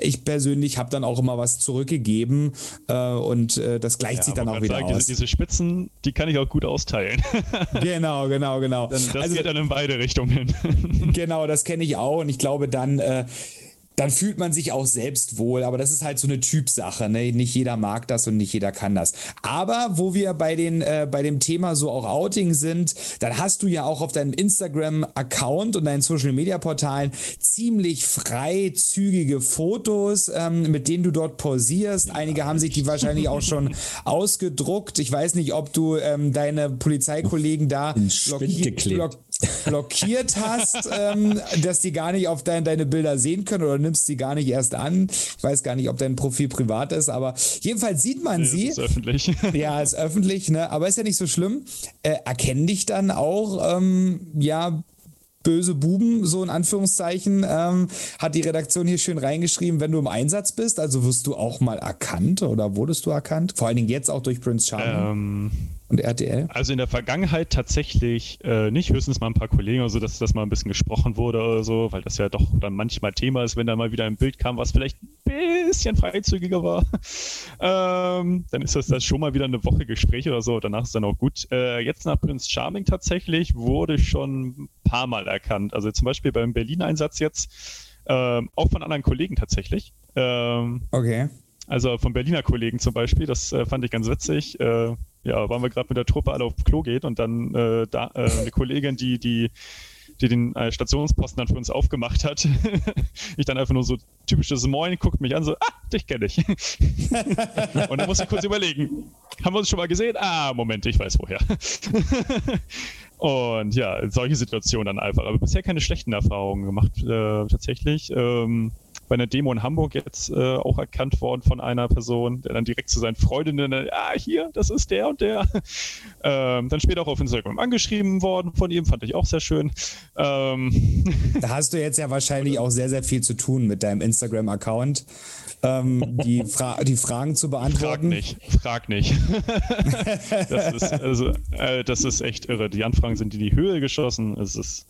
ich persönlich habe dann auch immer was zurückgegeben äh, und äh, das gleicht ja, sich dann auch wieder sagen, aus.
Diese, diese Spitzen, die kann ich auch gut austeilen.
genau, genau, genau.
Dann, das also, geht dann in beide Richtungen.
genau, das kenne ich auch und ich glaube dann, äh, dann fühlt man sich auch selbst wohl. Aber das ist halt so eine Typsache. Ne? Nicht jeder mag das und nicht jeder kann das. Aber wo wir bei, den, äh, bei dem Thema so auch Outing sind, dann hast du ja auch auf deinem Instagram-Account und deinen Social-Media-Portalen ziemlich freizügige Fotos, ähm, mit denen du dort pausierst. Einige haben sich die wahrscheinlich auch schon ausgedruckt. Ich weiß nicht, ob du ähm, deine Polizeikollegen da
blockiert, block,
blockiert hast, ähm, dass die gar nicht auf dein, deine Bilder sehen können oder nimmst sie gar nicht erst an. Ich weiß gar nicht, ob dein Profil privat ist, aber jedenfalls sieht man nee, sie.
Ist öffentlich.
Ja, ist öffentlich, ne? Aber ist ja nicht so schlimm. Äh, erkennen dich dann auch, ähm, ja, böse Buben, so in Anführungszeichen, ähm, hat die Redaktion hier schön reingeschrieben, wenn du im Einsatz bist. Also wirst du auch mal erkannt oder wurdest du erkannt? Vor allen Dingen jetzt auch durch Prince Charming. Ähm, und RTL?
Also in der Vergangenheit tatsächlich äh, nicht, höchstens mal ein paar Kollegen oder so, dass das mal ein bisschen gesprochen wurde oder so, weil das ja doch dann manchmal Thema ist, wenn da mal wieder ein Bild kam, was vielleicht ein bisschen freizügiger war. ähm, dann ist das, das schon mal wieder eine Woche Gespräch oder so, danach ist dann auch gut. Äh, jetzt nach Prince Charming tatsächlich wurde schon ein paar Mal erkannt. Also zum Beispiel beim Berlin-Einsatz jetzt, äh, auch von anderen Kollegen tatsächlich.
Ähm, okay.
Also von Berliner Kollegen zum Beispiel, das äh, fand ich ganz witzig. Ja, waren wir gerade mit der Truppe alle auf Klo geht und dann äh, da äh, eine Kollegin, die die die den äh, Stationsposten dann für uns aufgemacht hat. ich dann einfach nur so typisches Moin, guckt mich an, so, ah, dich kenne ich. und dann muss ich kurz überlegen, haben wir uns schon mal gesehen? Ah, Moment, ich weiß woher. und ja, solche Situationen dann einfach. Aber bisher keine schlechten Erfahrungen gemacht, äh, tatsächlich. Ähm, bei einer Demo in Hamburg jetzt äh, auch erkannt worden von einer Person, der dann direkt zu seinen Freundinnen, ah, hier, das ist der und der. Ähm, dann später auch auf Instagram angeschrieben worden von ihm, fand ich auch sehr schön. Ähm.
Da hast du jetzt ja wahrscheinlich auch sehr, sehr viel zu tun mit deinem Instagram-Account. Ähm, die, Fra die Fragen zu beantworten.
Frag nicht, frag nicht. das, ist, also, äh, das ist echt irre. Die Anfragen sind in die Höhe geschossen. Es ist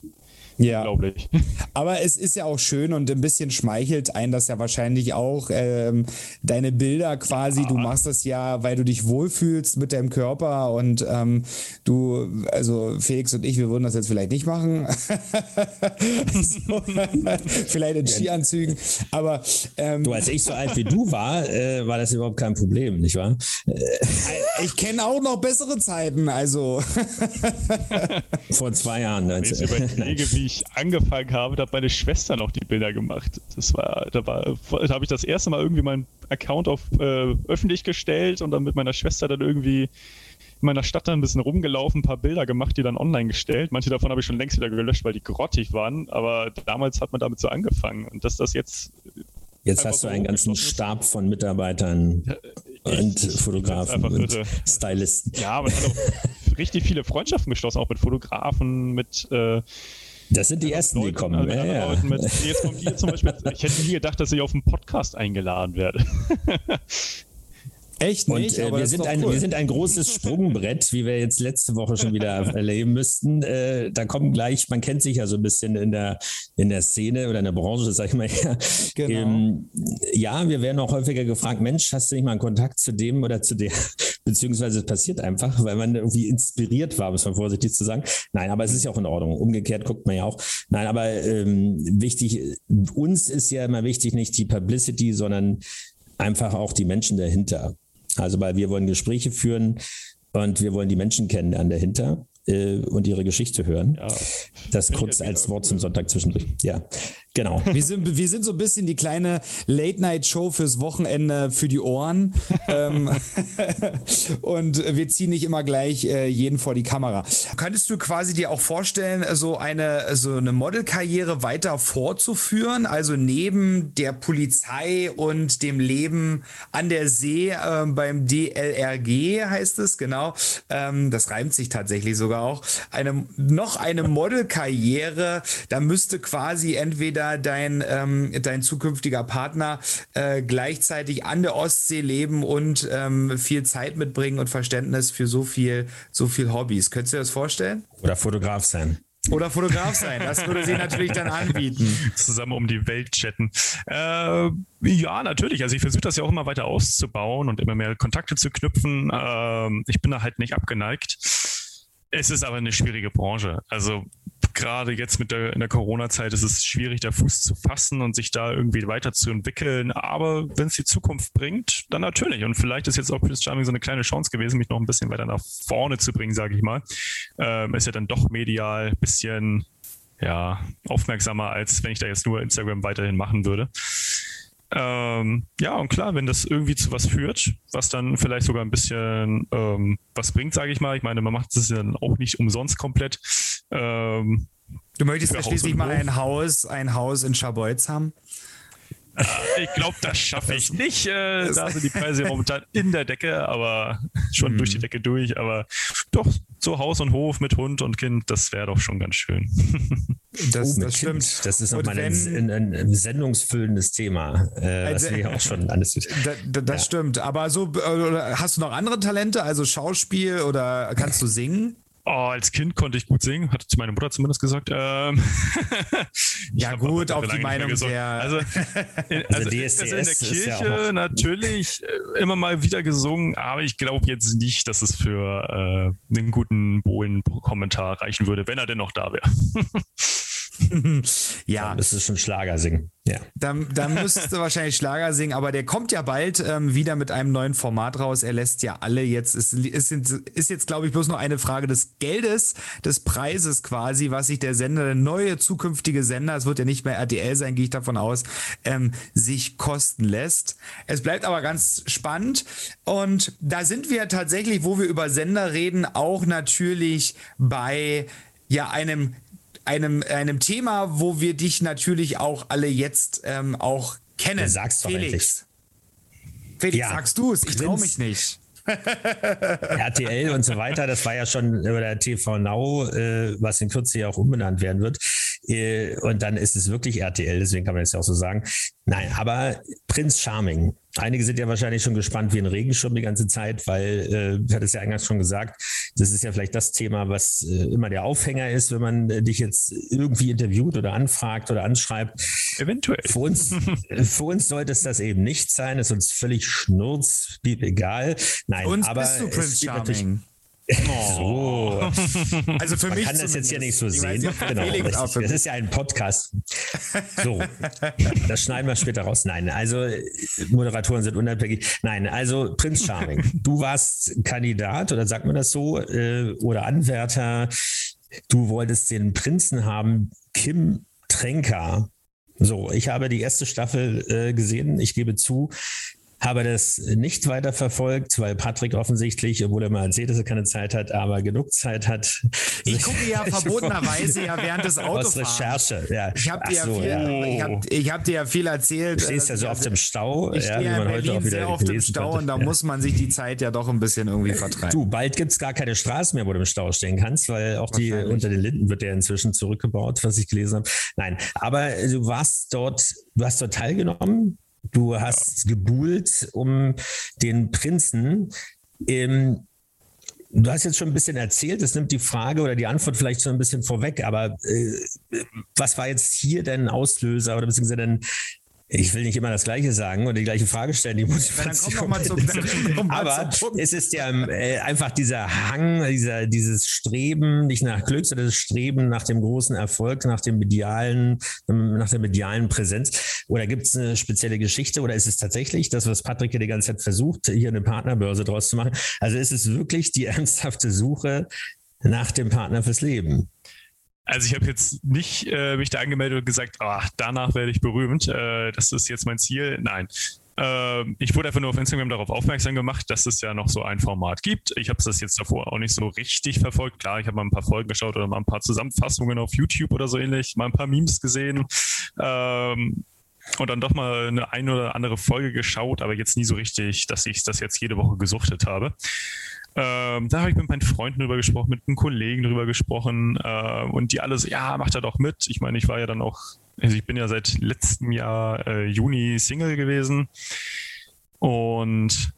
ja. Unglaublich. Aber es ist ja auch schön und ein bisschen schmeichelt ein das ja wahrscheinlich auch. Ähm, deine Bilder quasi, ja. du machst das ja, weil du dich wohlfühlst mit deinem Körper und ähm, du, also Felix und ich, wir würden das jetzt vielleicht nicht machen. so, vielleicht in Skianzügen, aber
ähm, du, als ich so alt wie du war, äh, war das überhaupt kein Problem, nicht wahr?
Äh, ich kenne auch noch bessere Zeiten, also.
Vor zwei Jahren.
Ich überlege, wie ich angefangen habe, da hat meine Schwester noch die Bilder gemacht. Das war, da war, da habe ich das erste Mal irgendwie meinen Account auf äh, öffentlich gestellt und dann mit meiner Schwester dann irgendwie in meiner Stadt dann ein bisschen rumgelaufen, ein paar Bilder gemacht, die dann online gestellt. Manche davon habe ich schon längst wieder gelöscht, weil die grottig waren, aber damals hat man damit so angefangen. Und dass das jetzt.
Jetzt hast du einen ganzen Stab von Mitarbeitern ja, und Fotografen und Stylisten.
Ja, man hat auch richtig viele Freundschaften geschlossen, auch mit Fotografen, mit äh,
das sind die ersten, Leuten, die kommen. Ja, ja.
Mit, jetzt kommt hier zum Beispiel, ich hätte nie gedacht, dass ich auf einen Podcast eingeladen werde.
Echt nicht?
Und äh, wir, sind ein, cool. wir sind ein großes Sprungbrett, wie wir jetzt letzte Woche schon wieder erleben müssten. Äh, da kommen gleich, man kennt sich ja so ein bisschen in der, in der Szene oder in der Branche, sag ich mal. Ja. Genau. Ähm, ja, wir werden auch häufiger gefragt, Mensch, hast du nicht mal einen Kontakt zu dem oder zu der? Beziehungsweise es passiert einfach, weil man irgendwie inspiriert war, muss man vorsichtig zu sagen. Nein, aber es ist ja auch in Ordnung. Umgekehrt guckt man ja auch. Nein, aber ähm, wichtig, uns ist ja immer wichtig, nicht die Publicity, sondern einfach auch die Menschen dahinter. Also weil wir wollen Gespräche führen und wir wollen die Menschen kennenlernen dahinter äh, und ihre Geschichte hören. Ja, das kurz als Wort zum Sonntag zwischendurch. Ja, genau.
Wir sind, wir sind so ein bisschen die kleine Late-Night-Show fürs Wochenende für die Ohren. ähm, und wir ziehen nicht immer gleich äh, jeden vor die Kamera. Könntest du quasi dir auch vorstellen, so eine, so eine Modelkarriere weiter fortzuführen? Also neben der Polizei und dem Leben an der See äh, beim DLRG heißt es, genau. Ähm, das reimt sich tatsächlich sogar auch. Eine, noch eine Modelkarriere, da müsste quasi entweder dein, ähm, dein zukünftiger Partner äh, gleichzeitig an der Ostsee leben und ähm, viel Zeit mitbringen und Verständnis für so viel, so viel Hobbys. Könntest du dir das vorstellen?
Oder Fotograf sein.
Oder Fotograf sein. Das würde sie natürlich dann anbieten.
Zusammen um die Welt chatten. Äh, ja, natürlich. Also ich versuche das ja auch immer weiter auszubauen und immer mehr Kontakte zu knüpfen. Äh, ich bin da halt nicht abgeneigt. Es ist aber eine schwierige Branche. Also gerade jetzt mit der, in der Corona-Zeit ist es schwierig, da Fuß zu fassen und sich da irgendwie weiterzuentwickeln. Aber wenn es die Zukunft bringt, dann natürlich. Und vielleicht ist jetzt auch Prince Charming so eine kleine Chance gewesen, mich noch ein bisschen weiter nach vorne zu bringen, sage ich mal. Ähm, ist ja dann doch medial ein bisschen ja, aufmerksamer, als wenn ich da jetzt nur Instagram weiterhin machen würde. Ähm, ja, und klar, wenn das irgendwie zu was führt, was dann vielleicht sogar ein bisschen ähm, was bringt, sage ich mal. Ich meine, man macht es dann auch nicht umsonst komplett. Ähm,
du möchtest ja schließlich mal ein Haus, ein Haus in Scharbeutz haben?
Äh, ich glaube, das schaffe ich nicht. Äh, da sind die Preise momentan in der Decke, aber schon hm. durch die Decke durch. Aber doch, so Haus und Hof mit Hund und Kind, das wäre doch schon ganz schön.
Das, oh, das stimmt. Das ist nochmal ein, ein, ein, sendungsfüllendes Thema, äh, was wir auch schon
alles. Da, da, das ja. stimmt. Aber so, äh, hast du noch andere Talente, also Schauspiel oder kannst du singen?
Oh, als Kind konnte ich gut singen, hat meine Mutter zumindest gesagt. Ähm,
ja gut, auf die Meinung der...
Also, in, also, also, in der Kirche ja natürlich äh, immer mal wieder gesungen, aber ich glaube jetzt nicht, dass es für äh, einen guten Bohlen-Kommentar reichen würde, wenn er denn noch da wäre.
ja. Das ist schon Schlager singen. Ja.
Dann, dann müsstest du wahrscheinlich Schlager singen, aber der kommt ja bald ähm, wieder mit einem neuen Format raus. Er lässt ja alle jetzt, es ist, ist jetzt, glaube ich, bloß noch eine Frage des Geldes, des Preises quasi, was sich der Sender, der neue zukünftige Sender, es wird ja nicht mehr RTL sein, gehe ich davon aus, ähm, sich kosten lässt. Es bleibt aber ganz spannend und da sind wir tatsächlich, wo wir über Sender reden, auch natürlich bei ja einem einem, einem Thema, wo wir dich natürlich auch alle jetzt ähm, auch kennen. Ja,
sag's doch Felix.
Felix, ja, sagst du es? Ich traue mich nicht.
RTL und so weiter, das war ja schon über der TV Now, äh, was in Kürze ja auch umbenannt werden wird. Äh, und dann ist es wirklich RTL, deswegen kann man das ja auch so sagen. Nein, aber Prinz Charming. Einige sind ja wahrscheinlich schon gespannt wie ein Regenschirm die ganze Zeit, weil, äh, ich hatte es ja eingangs schon gesagt, das ist ja vielleicht das Thema, was äh, immer der Aufhänger ist, wenn man äh, dich jetzt irgendwie interviewt oder anfragt oder anschreibt.
Eventuell.
Für uns, für uns sollte es das eben nicht sein, es ist uns völlig schnurz, egal. Nein, für uns aber bist du Prince Charming. Oh. So. Also für Man mich kann das jetzt hier nicht so sehen. Genau, das ist ja ein Podcast. So, das schneiden wir später raus. Nein, also Moderatoren sind unabhängig. Nein, also Prinz Charming, du warst Kandidat oder sagt man das so äh, oder Anwärter. Du wolltest den Prinzen haben, Kim Tränker. So, ich habe die erste Staffel äh, gesehen. Ich gebe zu, habe das nicht weiter verfolgt, weil Patrick offensichtlich, obwohl er mal erzählt, dass er keine Zeit hat, aber genug Zeit hat.
Ich gucke ja verbotenerweise ja während des Autofahrens.
Aus Recherche, ja.
Ich habe dir, so, ja viel, ja. hab, hab dir ja viel erzählt.
Du stehst ja so oft im Stau.
Ich stehe ja, in Berlin sehr oft im Stau konnte. und da ja. muss man sich die Zeit ja doch ein bisschen irgendwie vertreiben.
Du, bald gibt es gar keine Straße mehr, wo du im Stau stehen kannst, weil auch die unter den Linden wird ja inzwischen zurückgebaut, was ich gelesen habe. Nein, aber du warst dort, du hast dort teilgenommen Du hast ja. gebuhlt um den Prinzen. Ähm, du hast jetzt schon ein bisschen erzählt, das nimmt die Frage oder die Antwort vielleicht schon ein bisschen vorweg, aber äh, was war jetzt hier denn Auslöser oder beziehungsweise denn ich will nicht immer das Gleiche sagen oder die gleiche Frage stellen, die Motivation. Ja, zum, Aber es ist ja äh, einfach dieser Hang, dieser, dieses Streben, nicht nach Glück, sondern das Streben nach dem großen Erfolg, nach dem medialen, nach der medialen Präsenz. Oder gibt es eine spezielle Geschichte oder ist es tatsächlich das, was Patrick hier die ganze Zeit versucht, hier eine Partnerbörse draus zu machen? Also ist es wirklich die ernsthafte Suche nach dem Partner fürs Leben?
Also ich habe jetzt nicht äh, mich da angemeldet und gesagt, ach, danach werde ich berühmt. Äh, das ist jetzt mein Ziel. Nein. Äh, ich wurde einfach nur auf Instagram darauf aufmerksam gemacht, dass es ja noch so ein Format gibt. Ich habe das jetzt davor auch nicht so richtig verfolgt. Klar, ich habe mal ein paar Folgen geschaut oder mal ein paar Zusammenfassungen auf YouTube oder so ähnlich, mal ein paar Memes gesehen. Ähm, und dann doch mal eine ein oder andere Folge geschaut, aber jetzt nie so richtig, dass ich das jetzt jede Woche gesuchtet habe. Ähm, da habe ich mit meinen Freunden drüber gesprochen, mit einem Kollegen drüber gesprochen äh, und die alle so, ja, macht er doch mit. Ich meine, ich war ja dann auch, also ich bin ja seit letztem Jahr äh, Juni Single gewesen und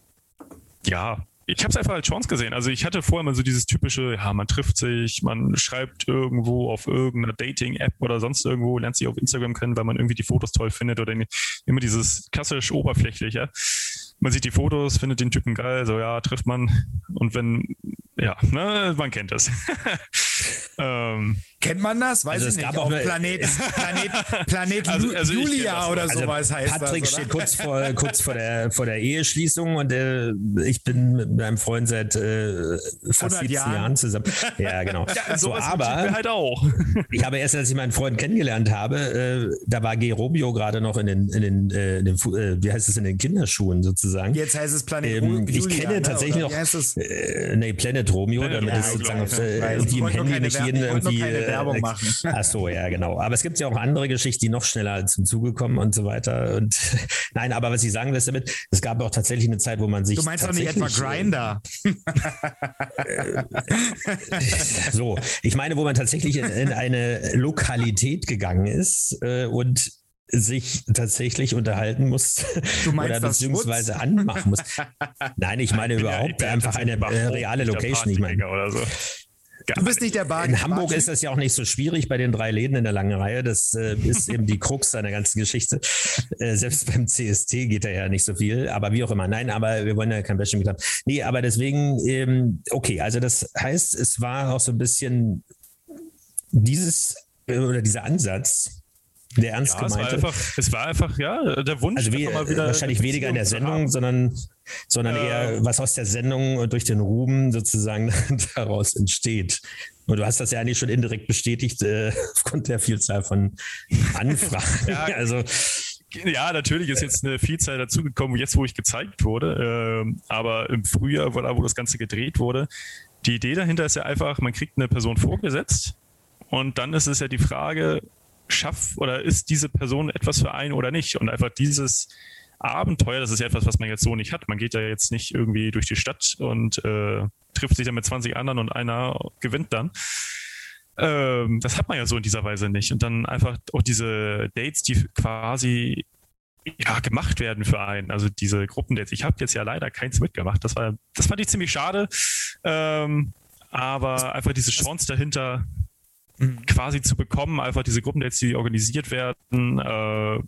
ja, ich habe es einfach als Chance gesehen. Also ich hatte vorher mal so dieses typische, ja, man trifft sich, man schreibt irgendwo auf irgendeiner Dating-App oder sonst irgendwo, lernt sich auf Instagram kennen, weil man irgendwie die Fotos toll findet oder immer dieses klassisch oberflächliche man sieht die Fotos, findet den Typen geil, so ja, trifft man. Und wenn, ja, ne, man kennt das.
ähm, Kennt man das? Weiß also ich nicht. Auch Planet, Planet, Planet also, also Julia oder also sowas heißt
Patrick das, steht kurz vor, kurz vor der, vor der Eheschließung und äh, ich bin mit meinem Freund seit äh, fast 17 Jahren. Jahren. zusammen. Ja, genau. Ja, so, aber halt auch. ich habe erst, als ich meinen Freund kennengelernt habe, äh, da war G. Romeo gerade noch in den, in den, äh, in den äh, wie heißt es, in den Kinderschuhen sozusagen.
Jetzt heißt es Planet
ähm, Julia. Ich kenne ne? tatsächlich noch, äh, nee, Planet Romeo, Planet damit ja, ist sozusagen auf, äh, irgendwie im Handy nicht jeden irgendwie Werbung äh, machen. Ach so, ja, genau. Aber es gibt ja auch andere Geschichten, die noch schneller zum Zuge kommen und so weiter. Und nein, aber was ich sagen will damit, es gab auch tatsächlich eine Zeit, wo man sich.
Du meinst doch nicht etwa Grinder?
so, ich meine, wo man tatsächlich in, in eine Lokalität gegangen ist äh, und sich tatsächlich unterhalten muss
du meinst oder
beziehungsweise anmachen muss. Nein, ich meine überhaupt einfach eine äh, reale Location. Ich meine, oder so.
Du bist nicht der Bar.
In Hamburg ist das ja auch nicht so schwierig bei den drei Läden in der langen Reihe. Das äh, ist eben die Krux seiner ganzen Geschichte. Äh, selbst beim CST geht da ja nicht so viel, aber wie auch immer. Nein, aber wir wollen ja kein Bashing haben. Nee, aber deswegen, ähm, okay, also das heißt, es war auch so ein bisschen dieses äh, oder dieser Ansatz, der ernst ja, gemeinte.
Es war, einfach, es war einfach, ja, der Wunsch.
Also wie, wahrscheinlich weniger in der Sendung, sondern, sondern äh, eher, was aus der Sendung durch den Ruhm sozusagen daraus entsteht. Und du hast das ja eigentlich schon indirekt bestätigt, äh, aufgrund der Vielzahl von Anfragen. ja,
also. Ja, natürlich ist jetzt eine Vielzahl dazugekommen, jetzt wo ich gezeigt wurde. Äh, aber im Frühjahr, wo das Ganze gedreht wurde, die Idee dahinter ist ja einfach, man kriegt eine Person vorgesetzt und dann ist es ja die Frage, schafft oder ist diese Person etwas für einen oder nicht. Und einfach dieses Abenteuer, das ist ja etwas, was man jetzt so nicht hat. Man geht ja jetzt nicht irgendwie durch die Stadt und äh, trifft sich dann mit 20 anderen und einer gewinnt dann. Ähm, das hat man ja so in dieser Weise nicht. Und dann einfach auch diese Dates, die quasi ja, gemacht werden für einen. Also diese Gruppendates. Ich habe jetzt ja leider keins mitgemacht. Das war, das fand ich ziemlich schade. Ähm, aber einfach diese Chance dahinter. Quasi zu bekommen, einfach diese Gruppendates, die organisiert werden, äh,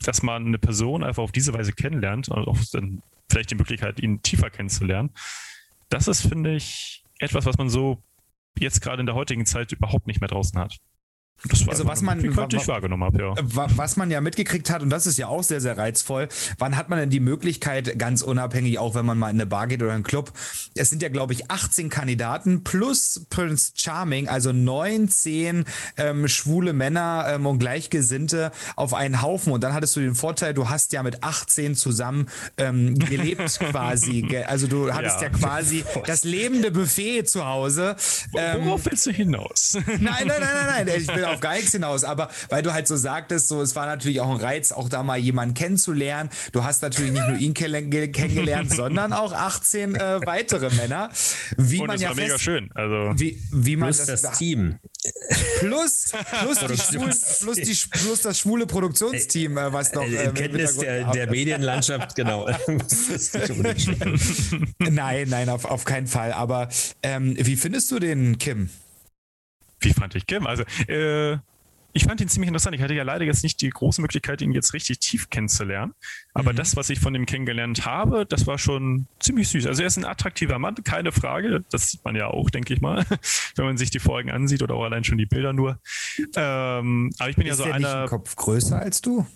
dass man eine Person einfach auf diese Weise kennenlernt und auch dann vielleicht die Möglichkeit, ihn tiefer kennenzulernen. Das ist, finde ich, etwas, was man so jetzt gerade in der heutigen Zeit überhaupt nicht mehr draußen hat.
Das war also was man, ich wahrgenommen habe, ja. Was man ja mitgekriegt hat, und das ist ja auch sehr, sehr reizvoll, wann hat man denn die Möglichkeit, ganz unabhängig, auch wenn man mal in eine Bar geht oder einen Club, es sind ja, glaube ich, 18 Kandidaten plus Prince Charming, also 19 ähm, schwule Männer ähm, und Gleichgesinnte auf einen Haufen. Und dann hattest du den Vorteil, du hast ja mit 18 zusammen ähm, gelebt quasi. Also du hattest ja, ja quasi das lebende Buffet zu Hause.
Worauf ähm, willst du hinaus?
Nein, nein, nein, nein, nein. Ich will auf gar nichts hinaus, aber weil du halt so sagtest, so es war natürlich auch ein Reiz, auch da mal jemanden kennenzulernen. Du hast natürlich nicht nur ihn kennengelernt, sondern auch 18 äh, weitere Männer.
Wie Und man das ja war fest, mega schön. Also
wie, wie man das, das Team.
plus, plus, die schwulen, plus, die, plus das schwule Produktionsteam, äh, was noch.
Äh, Kenntnis der, der Medienlandschaft, genau.
nein, nein, auf, auf keinen Fall. Aber ähm, wie findest du den Kim?
Wie fand ich Kim? Also, äh, ich fand ihn ziemlich interessant. Ich hatte ja leider jetzt nicht die große Möglichkeit, ihn jetzt richtig tief kennenzulernen. Aber mhm. das, was ich von ihm kennengelernt habe, das war schon ziemlich süß. Also er ist ein attraktiver Mann, keine Frage. Das sieht man ja auch, denke ich mal, wenn man sich die Folgen ansieht oder auch allein schon die Bilder nur. Ähm, aber ich bin ist ja so einer.
Ist Kopf größer als du?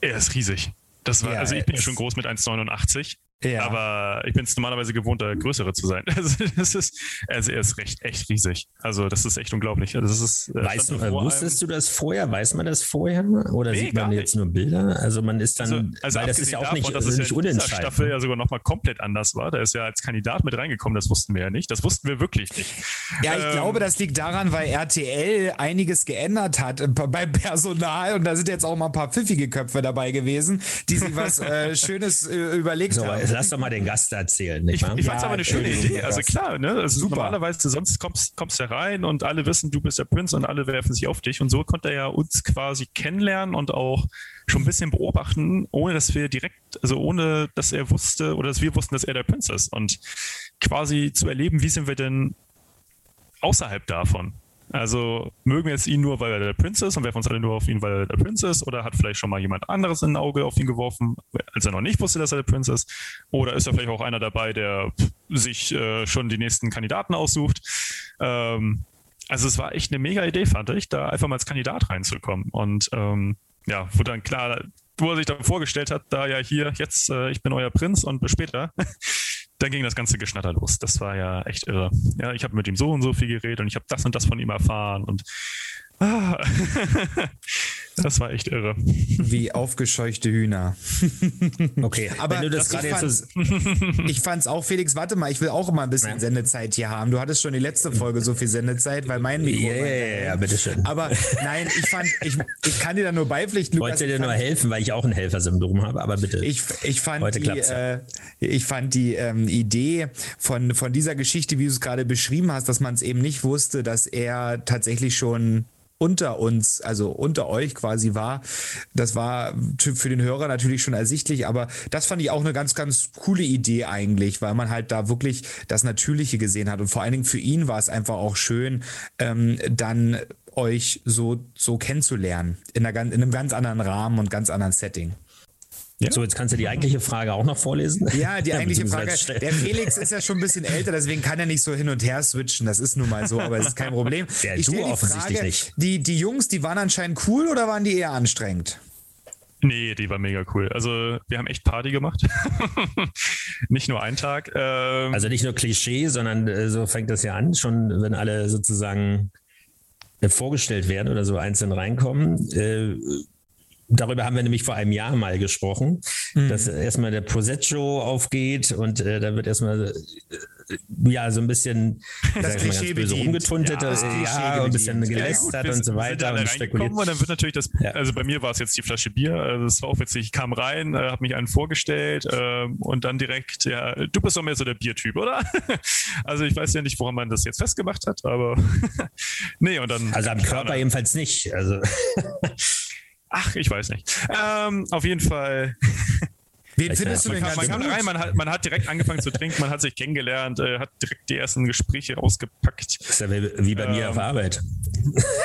Er ist riesig. Das war, ja, also ich bin ja schon groß mit 1,89. Ja. Aber ich bin es normalerweise gewohnt, der Größere zu sein. Also, das ist, also er ist recht, echt riesig. Also das ist echt unglaublich. Also, das ist,
äh, weißt du, wusstest du das vorher? Weiß man das vorher? Oder nee, sieht man jetzt nur Bilder? Also man ist dann, also, also weil das ist ja auch nicht, davon, dass es nicht
ja in dieser Staffel ja sogar nochmal komplett anders war. Da ist ja als Kandidat mit reingekommen, das wussten wir ja nicht. Das wussten wir wirklich nicht.
Ja, ich ähm, glaube, das liegt daran, weil RTL einiges geändert hat beim Personal und da sind jetzt auch mal ein paar pfiffige Köpfe dabei gewesen, die sich was äh, Schönes äh, überlegt so, haben.
Lass doch mal den Gast erzählen.
Nicht ich ich fand es ja, aber eine schöne Idee. Also klar, ne? Also Super. normalerweise sonst kommst, kommst du rein und alle wissen, du bist der Prinz und alle werfen sich auf dich. Und so konnte er ja uns quasi kennenlernen und auch schon ein bisschen beobachten, ohne dass wir direkt, also ohne dass er wusste oder dass wir wussten, dass er der Prinz ist. Und quasi zu erleben, wie sind wir denn außerhalb davon? Also mögen wir jetzt ihn nur, weil er der Prinz ist und werfen uns alle nur auf ihn, weil er der Prinz ist? Oder hat vielleicht schon mal jemand anderes ein Auge auf ihn geworfen, als er noch nicht wusste, dass er der Prinz ist? Oder ist da vielleicht auch einer dabei, der sich äh, schon die nächsten Kandidaten aussucht? Ähm, also es war echt eine mega Idee, fand ich, da einfach mal als Kandidat reinzukommen. Und ähm, ja, wo dann klar, wo er sich dann vorgestellt hat, da ja hier, jetzt, äh, ich bin euer Prinz und bis später. dann ging das ganze Geschnatter los. Das war ja echt irre. Ja, ich habe mit ihm so und so viel geredet und ich habe das und das von ihm erfahren und ah, das war echt irre.
Wie aufgescheuchte Hühner.
Okay,
aber wenn du das, das ich fand es auch, Felix, warte mal, ich will auch mal ein bisschen ja. Sendezeit hier haben. Du hattest schon die letzte Folge so viel Sendezeit, weil mein Mikro.
Ja, ja, ja, bitteschön.
Aber nein, ich fand, ich, ich kann dir da nur beipflichten.
Ich wollte dir nur helfen, weil ich auch ein Helfersyndrom habe, aber bitte.
Ich, ich fand Heute die, äh, ich fand die ähm, Idee von, von dieser Geschichte, wie du es gerade beschrieben hast, dass man es eben nicht wusste, dass er tatsächlich schon unter uns, also unter euch quasi war. Das war für den Hörer natürlich schon ersichtlich, aber das fand ich auch eine ganz, ganz coole Idee eigentlich, weil man halt da wirklich das Natürliche gesehen hat. Und vor allen Dingen für ihn war es einfach auch schön, ähm, dann euch so, so kennenzulernen in, einer, in einem ganz anderen Rahmen und ganz anderen Setting.
Ja. So, jetzt kannst du die eigentliche Frage auch noch vorlesen.
Ja, die eigentliche Frage. Der Felix ist ja schon ein bisschen älter, deswegen kann er nicht so hin und her switchen. Das ist nun mal so, aber es ist kein Problem.
Ja, ich stelle die Frage, nicht.
Die, die Jungs, die waren anscheinend cool oder waren die eher anstrengend?
Nee, die war mega cool. Also wir haben echt Party gemacht. nicht nur einen Tag.
Ähm also nicht nur Klischee, sondern äh, so fängt das ja an, schon wenn alle sozusagen äh, vorgestellt werden oder so einzeln reinkommen. Äh, Darüber haben wir nämlich vor einem Jahr mal gesprochen, mhm. dass erstmal der Prosecco aufgeht und äh, da wird erstmal äh, ja so ein bisschen
das Klischee böse
rumgetuntet, ja, äh, ja ein bisschen gelästert ja, und so weiter
und spekuliert. Und dann wird natürlich das, ja. also bei mir war es jetzt die Flasche Bier, also es war auch witzig, ich kam rein, äh, habe mich einen vorgestellt äh, und dann direkt, ja, du bist doch mehr so der Biertyp, oder? also ich weiß ja nicht, woran man das jetzt festgemacht hat, aber nee und dann.
Also am Körper jedenfalls nicht, also.
Ach, ich weiß nicht. Ähm, auf jeden Fall.
Wen findest du denn
ganz man kam rein, man hat, man hat direkt angefangen zu trinken, man hat sich kennengelernt, äh, hat direkt die ersten Gespräche rausgepackt.
Das ist ja wie bei mir ähm, auf Arbeit.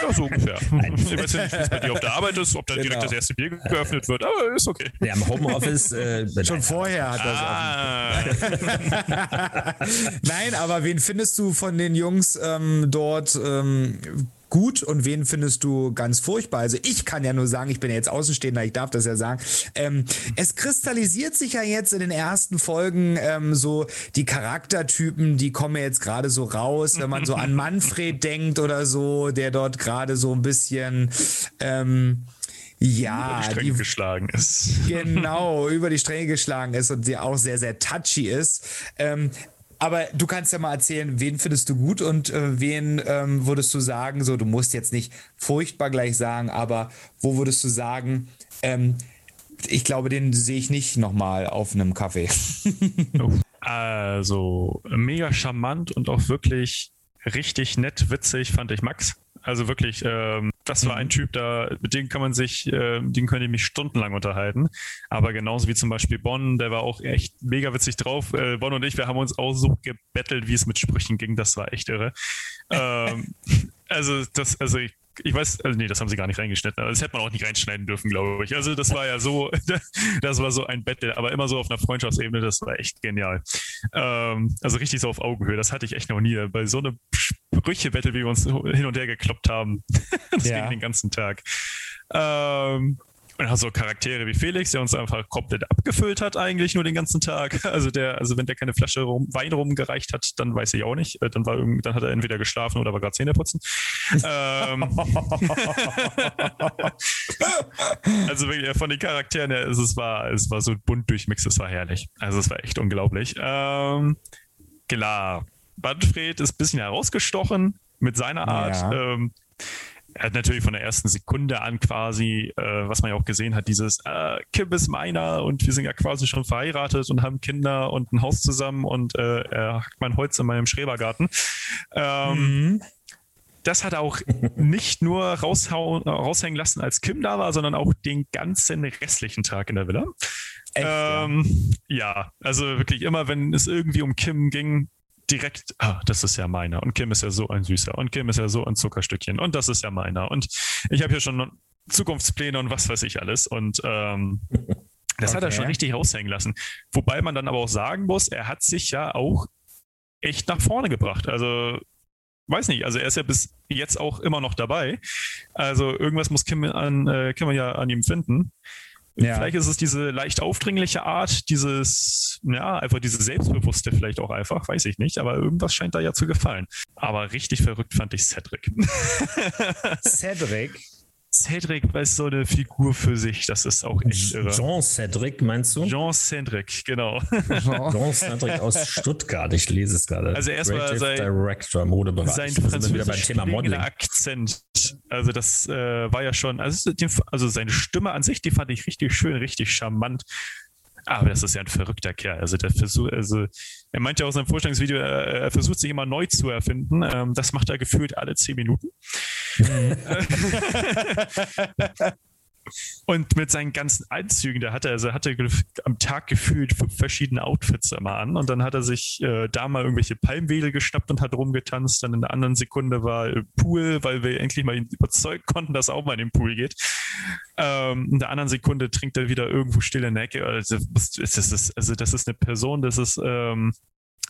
Ja, so ungefähr. ich weiß ja nicht, wie es bei dir auf der Arbeit ist, ob da genau. direkt das erste Bier geöffnet wird, aber ist okay.
Ja, im Homeoffice. Äh,
Schon vorher hat das ah. Nein, aber wen findest du von den Jungs ähm, dort ähm, gut und wen findest du ganz furchtbar? Also ich kann ja nur sagen, ich bin ja jetzt Außenstehender, ich darf das ja sagen. Ähm, es kristallisiert sich ja jetzt in den ersten Folgen ähm, so die Charaktertypen, die kommen jetzt gerade so raus, wenn man so an Manfred denkt oder so, der dort gerade so ein bisschen ähm, ja,
über die Stränge geschlagen ist.
Genau, über die Stränge geschlagen ist und die auch sehr, sehr touchy ist. Ähm, aber du kannst ja mal erzählen, wen findest du gut und äh, wen ähm, würdest du sagen, so, du musst jetzt nicht furchtbar gleich sagen, aber wo würdest du sagen, ähm, ich glaube, den sehe ich nicht nochmal auf einem Kaffee.
also, mega charmant und auch wirklich richtig nett, witzig fand ich Max. Also wirklich, ähm, das war ein. Typ, da, mit dem kann man sich, äh, den könnt ihr mich stundenlang unterhalten. Aber genauso wie zum Beispiel Bonn, der war auch echt mega witzig drauf. Äh, Bonn und ich, wir haben uns auch so gebettelt, wie es mit Sprüchen ging. Das war echt irre. ähm, also das, also ich ich weiß, also nee, das haben sie gar nicht reingeschnitten. Das hätte man auch nicht reinschneiden dürfen, glaube ich. Also das war ja so, das war so ein Battle, aber immer so auf einer Freundschaftsebene, das war echt genial. Ähm, also richtig so auf Augenhöhe, das hatte ich echt noch nie. Bei so einem Sprüche-Battle, wie wir uns hin und her gekloppt haben. das ja. ging den ganzen Tag. Ähm, und hast so Charaktere wie Felix, der uns einfach komplett abgefüllt hat, eigentlich nur den ganzen Tag. Also der, also wenn der keine Flasche rum, Wein rumgereicht hat, dann weiß ich auch nicht. Äh, dann war irgendwie, dann hat er entweder geschlafen oder war gerade Zähne putzen. ähm, also wirklich von den Charakteren her, es war, es war so bunt durchmix, es war herrlich. Also es war echt unglaublich. Ähm, klar, Manfred ist ein bisschen herausgestochen mit seiner Art. Ja. Ähm, er hat natürlich von der ersten Sekunde an quasi, äh, was man ja auch gesehen hat, dieses äh, Kim ist meiner und wir sind ja quasi schon verheiratet und haben Kinder und ein Haus zusammen und äh, er hackt mein Holz in meinem Schrebergarten. Ähm, mhm. Das hat er auch nicht nur raushängen lassen, als Kim da war, sondern auch den ganzen restlichen Tag in der Villa. Echt, ähm, ja? ja, also wirklich immer, wenn es irgendwie um Kim ging, direkt, ah, das ist ja meiner und Kim ist ja so ein Süßer und Kim ist ja so ein Zuckerstückchen und das ist ja meiner und ich habe hier schon Zukunftspläne und was weiß ich alles und ähm, das okay. hat er schon richtig raushängen lassen. Wobei man dann aber auch sagen muss, er hat sich ja auch echt nach vorne gebracht. Also weiß nicht, also er ist ja bis jetzt auch immer noch dabei. Also irgendwas muss Kim, an, äh, Kim ja an ihm finden. Ja. Vielleicht ist es diese leicht aufdringliche Art, dieses, ja, einfach diese Selbstbewusste vielleicht auch einfach, weiß ich nicht, aber irgendwas scheint da ja zu gefallen. Aber richtig verrückt fand ich Cedric.
Cedric?
Cedric ist so eine Figur für sich, das ist auch echt irre.
Jean Cedric, meinst du?
Jean Cedric, genau.
Jean Cedric aus Stuttgart, ich lese es gerade.
Also erstmal sein
Director, Modebereich.
Sein französisch Akzent. Also das äh, war ja schon, also, also seine Stimme an sich, die fand ich richtig schön, richtig charmant. Aber das ist ja ein verrückter Kerl. Also der Versuch, also er meinte ja in seinem Vorstellungsvideo, er, versucht sich immer neu zu erfinden. Ähm, das macht er gefühlt alle zehn Minuten. Und mit seinen ganzen Anzügen, da hat er, also hat er am Tag gefühlt verschiedene Outfits immer an. Und dann hat er sich äh, da mal irgendwelche Palmwedel geschnappt und hat rumgetanzt. Dann in der anderen Sekunde war Pool, weil wir endlich mal ihn überzeugen konnten, dass er auch mal in den Pool geht. Ähm, in der anderen Sekunde trinkt er wieder irgendwo still in der Ecke. Also das ist, also das ist eine Person, das ist, ähm,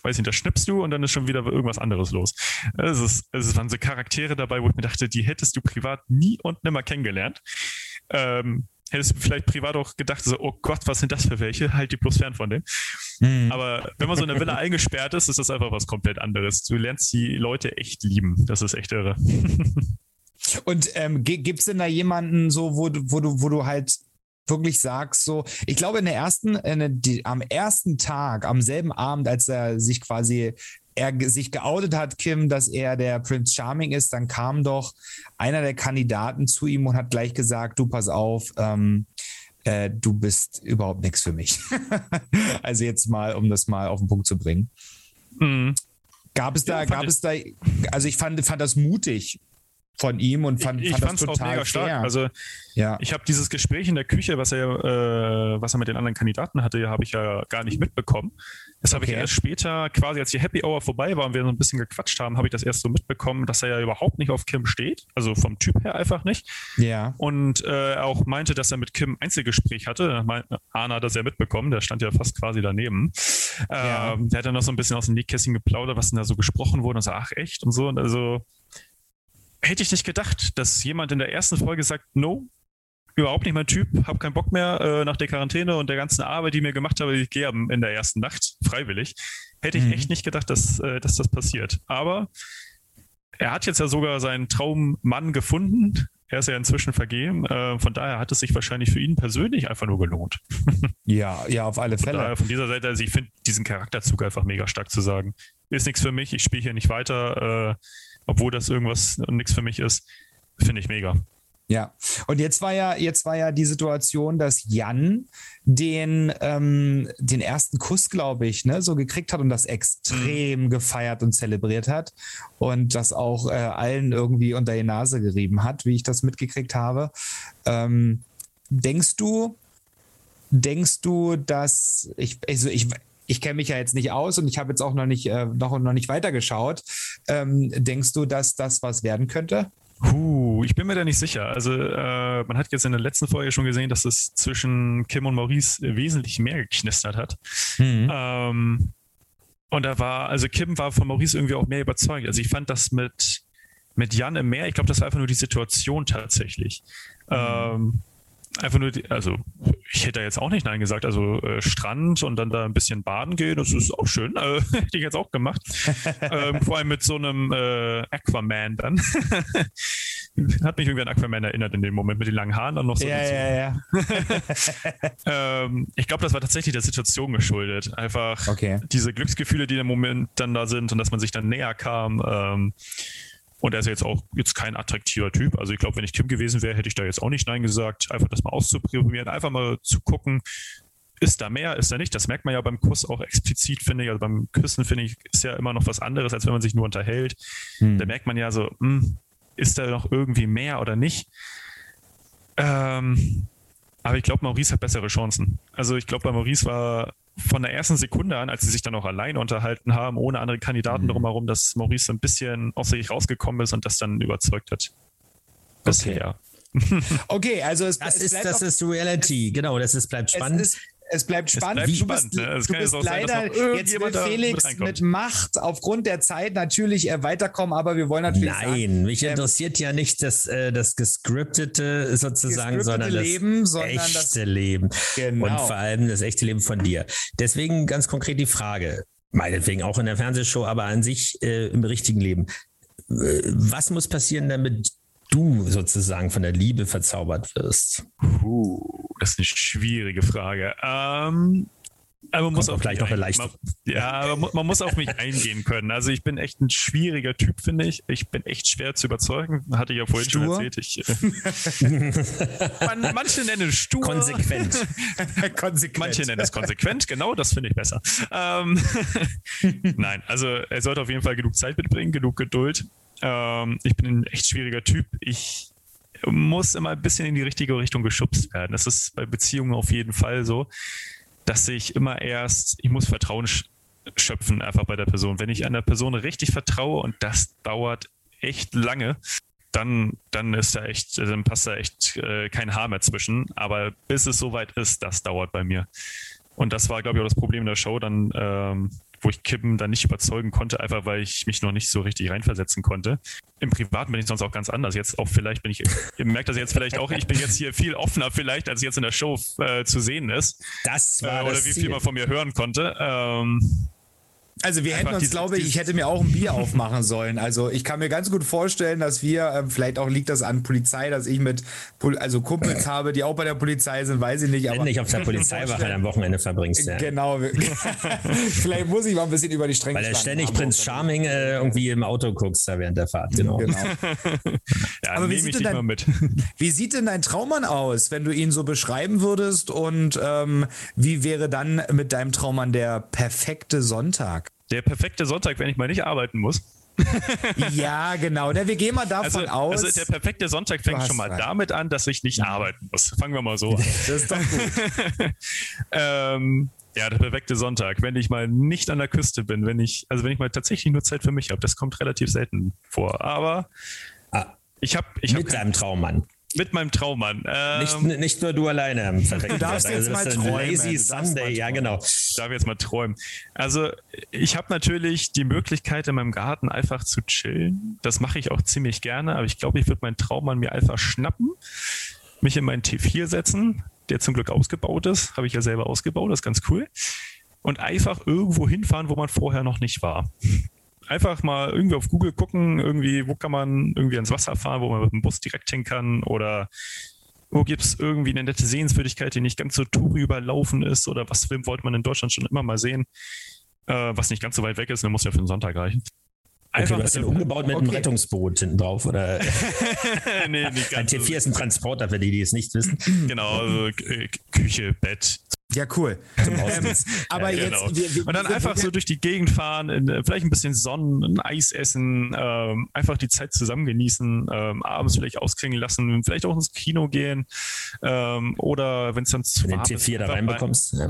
weiß nicht, da schnippst du und dann ist schon wieder irgendwas anderes los. Es, ist, es waren so Charaktere dabei, wo ich mir dachte, die hättest du privat nie und nimmer kennengelernt. Ähm, hättest du vielleicht privat auch gedacht, so, oh Gott, was sind das für welche? Halt die bloß fern von denen. Mhm. Aber wenn man so in der Villa eingesperrt ist, ist das einfach was komplett anderes. Du lernst die Leute echt lieben. Das ist echt irre.
Und ähm, gibt es denn da jemanden so, wo, wo, du, wo du halt wirklich sagst, so, ich glaube, in der ersten, in der, die, am ersten Tag, am selben Abend, als er sich quasi er sich geoutet hat, Kim, dass er der Prince Charming ist, dann kam doch einer der Kandidaten zu ihm und hat gleich gesagt, du pass auf, ähm, äh, du bist überhaupt nichts für mich. also jetzt mal, um das mal auf den Punkt zu bringen. Mhm. Gab es da, ja, gab es da, also ich fand, fand das mutig, von ihm und fand,
ich, ich
fand
das total auch mega stark. Also ja. ich habe dieses Gespräch in der Küche, was er, äh, was er mit den anderen Kandidaten hatte, habe ich ja gar nicht mitbekommen. Das habe okay. ich erst später, quasi als die Happy Hour vorbei war und wir so ein bisschen gequatscht haben, habe ich das erst so mitbekommen, dass er ja überhaupt nicht auf Kim steht, also vom Typ her einfach nicht.
Ja.
Und äh, auch meinte, dass er mit Kim Einzelgespräch hatte. Arna hat das ja mitbekommen, der stand ja fast quasi daneben. Ja. Ähm, der hat dann noch so ein bisschen aus dem Nähkästchen geplaudert, was denn da so gesprochen wurde und so, ach echt und so. Und also hätte ich nicht gedacht, dass jemand in der ersten Folge sagt, no, überhaupt nicht mein Typ, habe keinen Bock mehr äh, nach der Quarantäne und der ganzen Arbeit, die ich mir gemacht habe, ich gehe in der ersten Nacht freiwillig. Hätte ich mhm. echt nicht gedacht, dass, äh, dass das passiert. Aber er hat jetzt ja sogar seinen Traummann gefunden. Er ist ja inzwischen vergeben. Äh, von daher hat es sich wahrscheinlich für ihn persönlich einfach nur gelohnt.
ja, ja, auf alle Fälle. Von,
von dieser Seite, also ich finde diesen Charakterzug einfach mega stark zu sagen. Ist nichts für mich, ich spiele hier nicht weiter. Äh, obwohl das irgendwas nichts für mich ist, finde ich mega.
Ja, und jetzt war ja, jetzt war ja die Situation, dass Jan den, ähm, den ersten Kuss, glaube ich, ne, so gekriegt hat und das extrem mhm. gefeiert und zelebriert hat und das auch äh, allen irgendwie unter die Nase gerieben hat, wie ich das mitgekriegt habe. Ähm, denkst du, denkst du, dass ich, also ich, ich kenne mich ja jetzt nicht aus und ich habe jetzt auch noch nicht, äh, noch, noch nicht weitergeschaut. Ähm, denkst du, dass das was werden könnte?
Puh, ich bin mir da nicht sicher. Also äh, man hat jetzt in der letzten Folge schon gesehen, dass es zwischen Kim und Maurice wesentlich mehr geknistert hat. Mhm. Ähm, und da war, also Kim war von Maurice irgendwie auch mehr überzeugt. Also ich fand das mit, mit Jan im Meer, ich glaube, das war einfach nur die Situation tatsächlich. Mhm. Ähm, einfach nur, die, also ich hätte jetzt auch nicht Nein gesagt. Also äh, Strand und dann da ein bisschen baden gehen, das ist auch schön. Äh, hätte ich jetzt auch gemacht. ähm, vor allem mit so einem äh, Aquaman dann. Hat mich irgendwie an Aquaman erinnert in dem Moment mit den langen Haaren dann noch so.
Ja, ja, ja.
ähm, ich glaube, das war tatsächlich der Situation geschuldet. Einfach okay. diese Glücksgefühle, die im Moment dann da sind und dass man sich dann näher kam. Ähm, und er ist jetzt auch jetzt kein attraktiver Typ. Also ich glaube, wenn ich Kim gewesen wäre, hätte ich da jetzt auch nicht Nein gesagt. Einfach das mal auszuprobieren, einfach mal zu gucken, ist da mehr, ist da nicht. Das merkt man ja beim Kuss auch explizit, finde ich. Also beim Küssen, finde ich, ist ja immer noch was anderes, als wenn man sich nur unterhält. Hm. Da merkt man ja so, mh, hm, ist da noch irgendwie mehr oder nicht? Ähm, aber ich glaube, Maurice hat bessere Chancen. Also ich glaube, bei Maurice war von der ersten Sekunde an, als sie sich dann auch allein unterhalten haben, ohne andere Kandidaten mhm. drumherum, dass Maurice so ein bisschen aus sich rausgekommen ist und das dann überzeugt hat.
Bisher. Okay. okay, also es,
das, es ist, das ist Reality, genau, das ist, bleibt spannend.
Es ist, es bleibt spannend.
Es bleibt spannend.
Du bist, ne? du bist leider, jetzt will Felix mit, mit, Macht aufgrund der Zeit natürlich äh, weiterkommen, aber wir wollen natürlich
Nein, sagen, mich ähm, interessiert ja nicht das, äh, das gescriptete sozusagen, sondern das Leben, sondern echte das, Leben. Genau. Und vor allem das echte Leben von dir. Deswegen ganz konkret die Frage, meinetwegen auch in der Fernsehshow, aber an sich äh, im richtigen Leben. Äh, was muss passieren, damit du sozusagen von der Liebe verzaubert wirst?
Puh, das ist eine schwierige Frage. Ähm, aber man muss auch
gleich noch eine leichte.
Ja, aber man muss auf mich eingehen können. Also ich bin echt ein schwieriger Typ, finde ich. Ich bin echt schwer zu überzeugen. Hatte ich ja vorhin stur. schon erzählt. Ich, man, manche nennen es stur.
Konsequent.
konsequent. Manche nennen es konsequent. Genau, das finde ich besser. Ähm, Nein, also er sollte auf jeden Fall genug Zeit mitbringen, genug Geduld. Ähm, ich bin ein echt schwieriger Typ. Ich muss immer ein bisschen in die richtige Richtung geschubst werden. Das ist bei Beziehungen auf jeden Fall so, dass ich immer erst, ich muss Vertrauen schöpfen einfach bei der Person. Wenn ich einer Person richtig vertraue und das dauert echt lange, dann, dann ist da echt, dann passt da echt äh, kein Haar mehr zwischen. Aber bis es soweit ist, das dauert bei mir. Und das war, glaube ich, auch das Problem der Show. Dann ähm, wo ich Kippen dann nicht überzeugen konnte, einfach weil ich mich noch nicht so richtig reinversetzen konnte. Im Privaten bin ich sonst auch ganz anders. Jetzt auch vielleicht bin ich, ihr merkt das jetzt vielleicht auch, ich bin jetzt hier viel offener vielleicht, als jetzt in der Show äh, zu sehen ist.
Das war
äh, Oder
das
wie viel man von mir hören konnte. Ähm,
also wir hätten uns, glaube ich, ich hätte mir auch ein Bier aufmachen sollen. Also ich kann mir ganz gut vorstellen, dass wir, äh, vielleicht auch liegt das an Polizei, dass ich mit also Kumpels habe, die auch bei der Polizei sind, weiß ich nicht.
Aber Wenn nicht auf der Polizeiwache am Wochenende verbringst. Ja.
Genau. vielleicht muss ich mal ein bisschen über die Stränge
Weil du ständig Prinz Charming äh, irgendwie im Auto guckst da während der Fahrt. Genau. genau.
ja, aber wie sieht,
dein, wie sieht denn dein Traummann aus, wenn du ihn so beschreiben würdest? Und ähm, wie wäre dann mit deinem Traummann der perfekte Sonntag?
Der perfekte Sonntag, wenn ich mal nicht arbeiten muss.
ja, genau. Wir gehen mal davon
also,
aus.
Also der perfekte Sonntag fängt schon mal rein. damit an, dass ich nicht arbeiten muss. Fangen wir mal so an.
Das ist doch gut.
ähm, ja, der perfekte Sonntag, wenn ich mal nicht an der Küste bin, wenn ich, also wenn ich mal tatsächlich nur Zeit für mich habe, das kommt relativ selten vor. Aber ah, ich habe, ich
mit hab deinem Traummann.
Mit meinem Traummann.
Ähm, nicht, nicht nur du alleine.
Du darfst jetzt mal träumen.
Lazy Sunday, ja genau.
Ich darf jetzt mal träumen. Also ich habe natürlich die Möglichkeit in meinem Garten einfach zu chillen. Das mache ich auch ziemlich gerne, aber ich glaube, ich würde meinen Traummann mir einfach schnappen, mich in meinen T4 setzen, der zum Glück ausgebaut ist. Habe ich ja selber ausgebaut, das ist ganz cool. Und einfach irgendwo hinfahren, wo man vorher noch nicht war einfach mal irgendwie auf Google gucken, irgendwie, wo kann man irgendwie ans Wasser fahren, wo man mit dem Bus direkt hin kann oder wo gibt es irgendwie eine nette Sehenswürdigkeit, die nicht ganz so Touri überlaufen ist oder was wollte man in Deutschland schon immer mal sehen, äh, was nicht ganz so weit weg ist, dann muss ja für den Sonntag reichen.
Einfach okay, du hast den umgebaut mit okay. einem Rettungsboot hinten drauf, oder?
nee, nicht
ganz. Ein T4 ist ein Transporter, für die, die es nicht wissen.
Genau, also Küche, Bett,
ja, cool. Ähm, aber ja, genau. jetzt.
Wir, wir, und dann einfach so durch die Gegend fahren, in, vielleicht ein bisschen Sonnen, ein Eis essen, ähm, einfach die Zeit zusammen genießen, ähm, abends vielleicht ausklingen lassen, vielleicht auch ins Kino gehen ähm, oder wenn es dann zu
wenn warm den T4 da reinbekommst. Ja.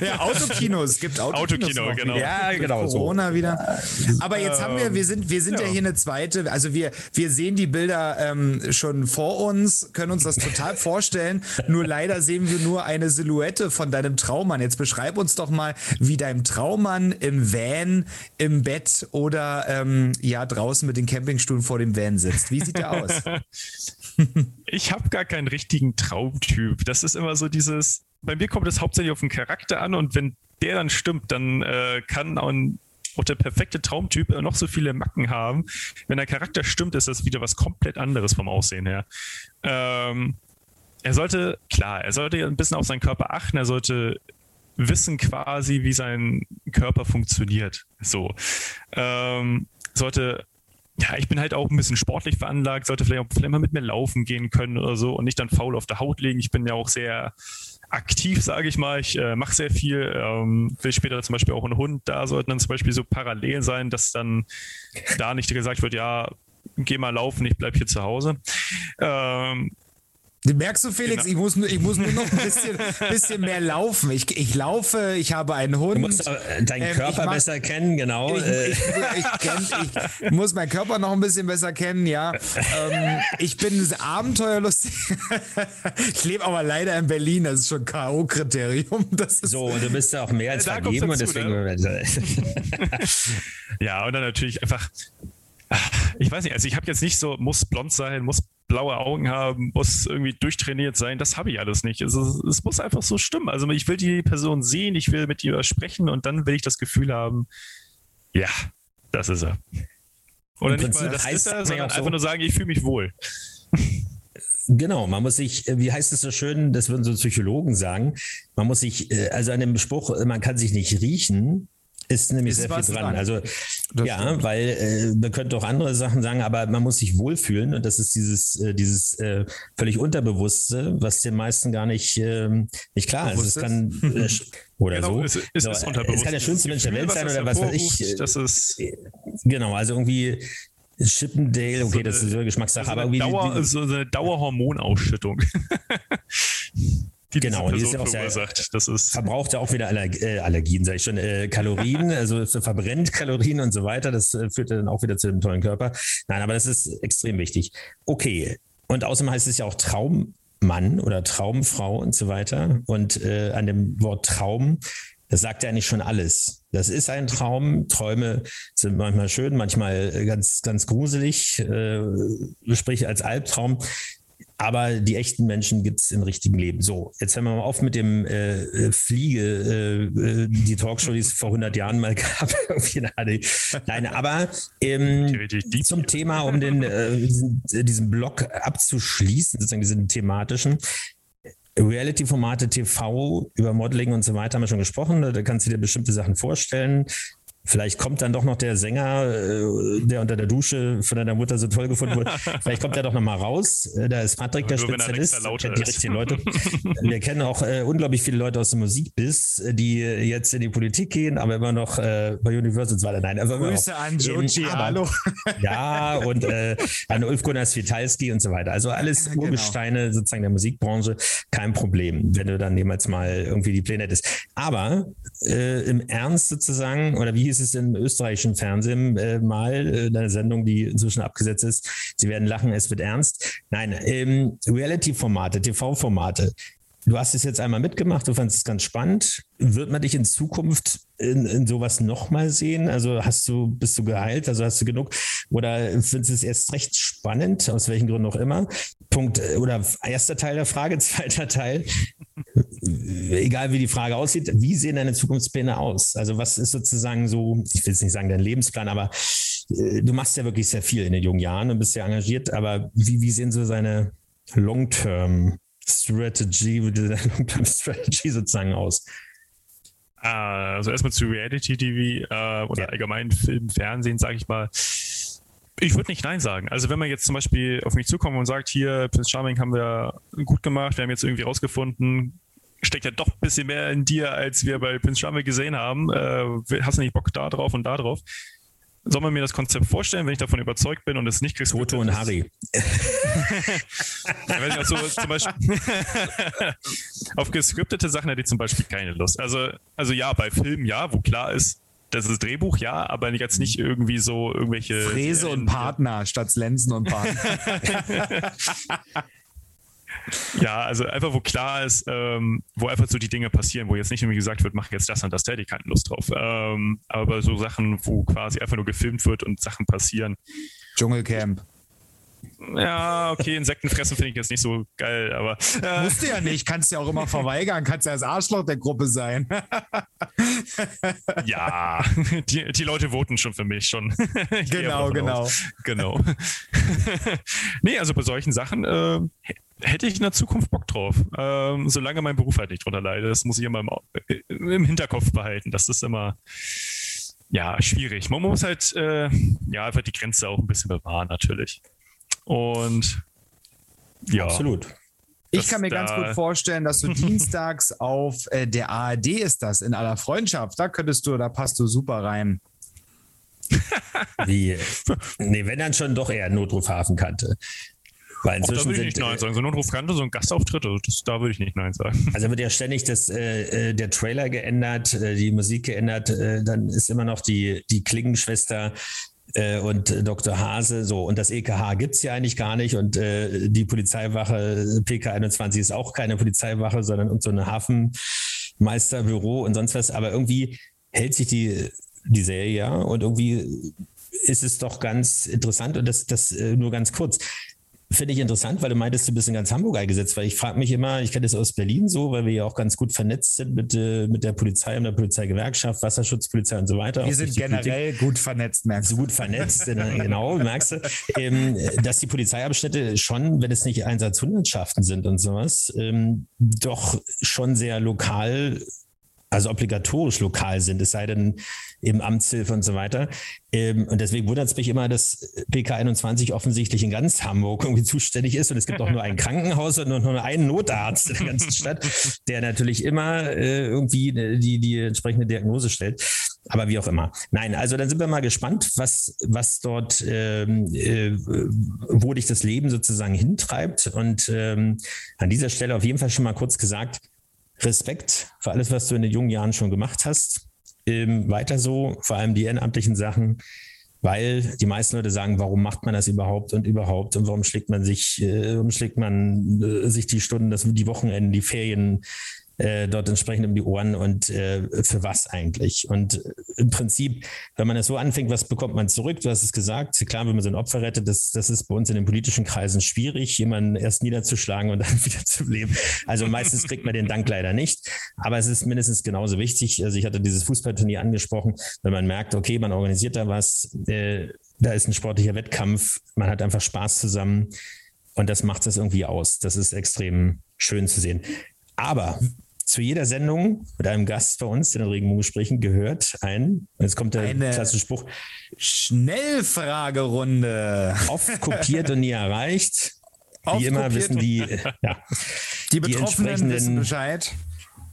ja, Autokino, es gibt Autokinos
Autokino, genau.
Ja, genau. Corona so. wieder. Aber jetzt haben wir, wir sind, wir sind ja. ja hier eine zweite, also wir, wir sehen die Bilder ähm, schon vor uns, können uns das total vorstellen, nur leider sehen wir nur eine Silhouette von deinem Traummann. Jetzt beschreib uns doch mal, wie dein Traummann im Van, im Bett oder ähm, ja draußen mit den Campingstühlen vor dem Van sitzt. Wie sieht der aus?
ich habe gar keinen richtigen Traumtyp. Das ist immer so dieses. Bei mir kommt es hauptsächlich auf den Charakter an und wenn der dann stimmt, dann äh, kann auch auch der perfekte Traumtyp noch so viele Macken haben. Wenn der Charakter stimmt, ist das wieder was komplett anderes vom Aussehen her. Ähm, er sollte, klar, er sollte ein bisschen auf seinen Körper achten, er sollte wissen quasi, wie sein Körper funktioniert. So. Ähm, sollte, ja, ich bin halt auch ein bisschen sportlich veranlagt, sollte vielleicht auch vielleicht mal mit mir laufen gehen können oder so und nicht dann faul auf der Haut liegen. Ich bin ja auch sehr aktiv, sage ich mal. Ich äh, mache sehr viel, ähm, will später zum Beispiel auch einen Hund. Da sollten dann zum Beispiel so parallel sein, dass dann da nicht gesagt wird, ja, geh mal laufen, ich bleib hier zu Hause. Ähm,
Merkst du, Felix, genau. ich, muss, ich muss nur noch ein bisschen, bisschen mehr laufen. Ich, ich laufe, ich habe einen Hund. Du
musst deinen ähm, Körper mach, besser kennen, genau. Ich,
ich, kenn, ich, muss meinen Körper noch ein bisschen besser kennen, ja. Ähm, ich bin abenteuerlustig. ich lebe aber leider in Berlin, das ist schon K.O.-Kriterium.
So, du bist ja auch mehr als da vergeben und deswegen. Ne?
ja, und dann natürlich einfach ich weiß nicht, also ich habe jetzt nicht so, muss blond sein, muss blaue Augen haben, muss irgendwie durchtrainiert sein. Das habe ich alles nicht. Also, es muss einfach so stimmen. Also ich will die Person sehen, ich will mit ihr sprechen und dann will ich das Gefühl haben, ja, das ist er. Oder nicht mal, das ist er, sondern einfach nur sagen, ich fühle mich wohl.
Genau, man muss sich, wie heißt es so schön, das würden so Psychologen sagen, man muss sich, äh, also an dem Spruch, man kann sich nicht riechen, ist nämlich ist sehr viel dran. Also das ja, weil äh, man könnte auch andere Sachen sagen, aber man muss sich wohlfühlen und das ist dieses äh, dieses äh, völlig unterbewusste, was den meisten gar nicht ähm, nicht klar ist. Es kann äh, oder genau, so. Es, es, so, ist es kann der schönste Mensch der Welt sein oder was weiß ich.
Das ist äh,
genau, also irgendwie Chippendale, okay, so das ist eine Geschmackssache,
so
aber
irgendwie Dauer, so eine Dauerhormonausschüttung.
die genau, die ist ja auch sehr, das ist verbraucht ja auch wieder Allerg äh, Allergien, sage ich schon, äh, Kalorien, also verbrennt Kalorien und so weiter. Das äh, führt dann auch wieder zu einem tollen Körper. Nein, aber das ist extrem wichtig. Okay, und außerdem heißt es ja auch Traummann oder Traumfrau und so weiter. Und äh, an dem Wort Traum, das sagt ja eigentlich schon alles. Das ist ein Traum. Träume sind manchmal schön, manchmal ganz, ganz gruselig, äh, sprich als Albtraum. Aber die echten Menschen gibt es im richtigen Leben. So, jetzt hören wir mal auf mit dem äh, äh Fliege, äh, äh die Talkshow, die es vor 100 Jahren mal gab. Nein, aber ähm, zum Thema, um den, äh, diesen, diesen Blog abzuschließen, sozusagen diesen thematischen. Reality-Formate TV über Modeling und so weiter haben wir schon gesprochen. Da kannst du dir bestimmte Sachen vorstellen. Vielleicht kommt dann doch noch der Sänger, äh, der unter der Dusche von deiner Mutter so toll gefunden wurde. Vielleicht kommt er doch noch mal raus. Äh, da ist Patrick der Spezialist. Kennt die richtigen Leute. Wir kennen auch äh, unglaublich viele Leute aus dem Musikbiss, die jetzt in die Politik gehen, aber immer noch äh, bei Universal weiter. Nein, aber
Grüße an Joji, hallo.
Ja, und äh, an Ulf Gunnar Switalski und so weiter. Also alles ja, genau. Urgesteine sozusagen der Musikbranche. Kein Problem, wenn du dann jemals mal irgendwie die Pläne hättest. Aber äh, im Ernst sozusagen, oder wie hieß es im österreichischen Fernsehen äh, mal, äh, eine Sendung, die inzwischen abgesetzt ist. Sie werden lachen, es wird ernst. Nein, ähm, Reality-Formate, TV-Formate. Du hast es jetzt einmal mitgemacht, du fandest es ganz spannend. Wird man dich in Zukunft in, in sowas nochmal sehen? Also hast du, bist du geheilt? Also hast du genug? Oder findest du es erst recht spannend, aus welchen Gründen auch immer? Punkt, äh, oder erster Teil der Frage, zweiter Teil egal wie die Frage aussieht, wie sehen deine Zukunftspläne aus? Also was ist sozusagen so, ich will jetzt nicht sagen dein Lebensplan, aber äh, du machst ja wirklich sehr viel in den jungen Jahren und bist sehr engagiert, aber wie, wie sehen so seine Long-Term Strategy, Strategy sozusagen aus?
Ah, also erstmal zu Reality TV äh, oder ja. allgemein Film, Fernsehen, sage ich mal. Ich würde nicht Nein sagen. Also wenn man jetzt zum Beispiel auf mich zukommt und sagt, hier, Prince Charming haben wir gut gemacht, wir haben jetzt irgendwie rausgefunden, steckt ja doch ein bisschen mehr in dir, als wir bei Prince Charming gesehen haben. Äh, hast du nicht Bock da drauf und da drauf? Soll man mir das Konzept vorstellen, wenn ich davon überzeugt bin und es nicht kriegst?
Toto und Harry.
also, zum Beispiel auf gescriptete Sachen hätte ich zum Beispiel keine Lust. Also, also ja, bei Filmen ja, wo klar ist, das ist Drehbuch, ja, aber jetzt nicht irgendwie so irgendwelche.
Fräse und Partner statt Lenzen und Partner.
Ja, also einfach, wo klar ist, ähm, wo einfach so die Dinge passieren, wo jetzt nicht irgendwie gesagt wird, mach jetzt das und das, da hätte ich keine Lust drauf. Ähm, aber so Sachen, wo quasi einfach nur gefilmt wird und Sachen passieren.
Dschungelcamp.
Ja, okay, Insekten fressen finde ich jetzt nicht so geil, aber.
Äh. Musst du ja nicht, kannst ja auch immer verweigern, kannst ja das Arschloch der Gruppe sein.
ja, die, die Leute voten schon für mich schon.
genau, genau. Aus.
Genau. nee, also bei solchen Sachen äh, hätte ich in der Zukunft Bock drauf. Ähm, solange mein Beruf halt nicht drunter leidet. Das muss ich immer im, äh, im Hinterkopf behalten. Das ist immer ja schwierig. Man muss halt äh, ja einfach die Grenze auch ein bisschen bewahren, natürlich. Und ja.
Absolut.
Ich kann mir ganz gut vorstellen, dass du dienstags auf äh, der ARD ist das, in aller Freundschaft. Da könntest du, da passt du super rein.
Wie? Nee, wenn dann schon doch eher Notrufhafenkante.
Weil inzwischen da würde ich nicht Nein äh, sagen. So ein Notrufkante, so ein Gastauftritt, also das, da würde ich nicht Nein sagen.
Also wird ja ständig das, äh, äh, der Trailer geändert, äh, die Musik geändert, äh, dann ist immer noch die, die Klingenschwester äh, und Dr. Hase, so, und das EKH gibt es ja eigentlich gar nicht und äh, die Polizeiwache PK21 ist auch keine Polizeiwache, sondern so ein Hafenmeisterbüro und sonst was, aber irgendwie hält sich die, die Serie ja und irgendwie ist es doch ganz interessant und das, das äh, nur ganz kurz. Finde ich interessant, weil du meintest, du bist in ganz Hamburg eingesetzt, weil ich frage mich immer, ich kenne das aus Berlin so, weil wir ja auch ganz gut vernetzt sind mit, äh, mit der Polizei und der Polizeigewerkschaft, Wasserschutzpolizei und so weiter.
Wir sind generell Politik. gut vernetzt,
merkst du. Gut vernetzt, genau, merkst du. Ähm, dass die Polizeiabschnitte schon, wenn es nicht Einsatzhundertschaften sind und sowas, ähm, doch schon sehr lokal also obligatorisch lokal sind, es sei denn eben Amtshilfe und so weiter. Ähm, und deswegen wundert es mich immer, dass PK 21 offensichtlich in ganz Hamburg irgendwie zuständig ist und es gibt auch nur ein Krankenhaus und nur einen Notarzt in der ganzen Stadt, der natürlich immer äh, irgendwie äh, die, die entsprechende Diagnose stellt. Aber wie auch immer. Nein, also dann sind wir mal gespannt, was, was dort, ähm, äh, wo dich das Leben sozusagen hintreibt. Und ähm, an dieser Stelle auf jeden Fall schon mal kurz gesagt, Respekt für alles, was du in den jungen Jahren schon gemacht hast. Ähm, weiter so, vor allem die ehrenamtlichen Sachen, weil die meisten Leute sagen, warum macht man das überhaupt und überhaupt und warum schlägt man sich, äh, warum schlägt man äh, sich die Stunden, das, die Wochenenden, die Ferien äh, dort entsprechend um die Ohren und äh, für was eigentlich. Und äh, im Prinzip, wenn man es so anfängt, was bekommt man zurück? Du hast es gesagt, klar, wenn man so ein Opfer rettet, das, das ist bei uns in den politischen Kreisen schwierig, jemanden erst niederzuschlagen und dann wieder zu leben. Also meistens kriegt man den Dank leider nicht, aber es ist mindestens genauso wichtig. Also ich hatte dieses Fußballturnier angesprochen, wenn man merkt, okay, man organisiert da was, äh, da ist ein sportlicher Wettkampf, man hat einfach Spaß zusammen. Und das macht es irgendwie aus. Das ist extrem schön zu sehen. Aber zu jeder Sendung mit einem Gast bei uns in den Regenbogengesprächen gehört ein, jetzt kommt der Eine klassische Spruch,
Schnellfragerunde.
Oft kopiert und nie erreicht. Wie immer wissen die, ja,
die Betroffenen die wissen Bescheid.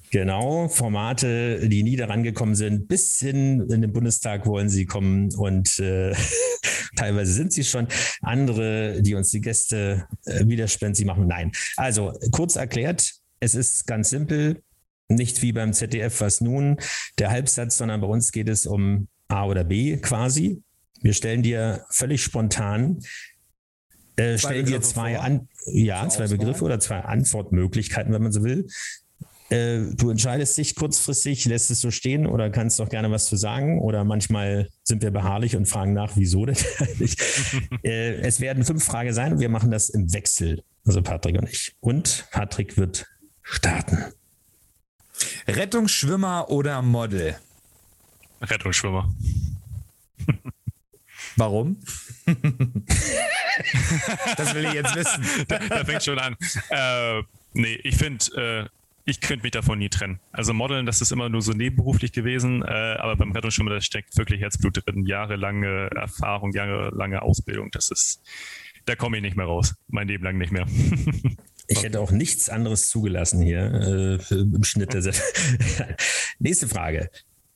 Genau, Formate, die nie daran gekommen sind, bis hin in den Bundestag wollen sie kommen und äh, teilweise sind sie schon. Andere, die uns die Gäste äh, widerspenstig machen, nein. Also kurz erklärt, es ist ganz simpel, nicht wie beim ZDF, was nun der Halbsatz, sondern bei uns geht es um A oder B quasi. Wir stellen dir völlig spontan, äh, stellen dir zwei, an, ja, zwei Begriffe oder zwei Antwortmöglichkeiten, wenn man so will. Äh, du entscheidest dich kurzfristig, lässt es so stehen oder kannst doch gerne was zu sagen. Oder manchmal sind wir beharrlich und fragen nach, wieso denn eigentlich. äh, es werden fünf Fragen sein und wir machen das im Wechsel. Also Patrick und ich. Und Patrick wird starten.
Rettungsschwimmer oder Model?
Rettungsschwimmer.
Warum? das will ich jetzt wissen.
Da, da fängt schon an. Äh, nee, ich finde, äh, ich könnte mich davon nie trennen. Also Modeln, das ist immer nur so nebenberuflich gewesen, äh, aber beim Rettungsschwimmer, da steckt wirklich Herzblut drin, jahrelange Erfahrung, jahrelange Ausbildung. Das ist, da komme ich nicht mehr raus. Mein Leben lang nicht mehr.
Ich hätte auch nichts anderes zugelassen hier äh, im Schnitt. Der Nächste Frage.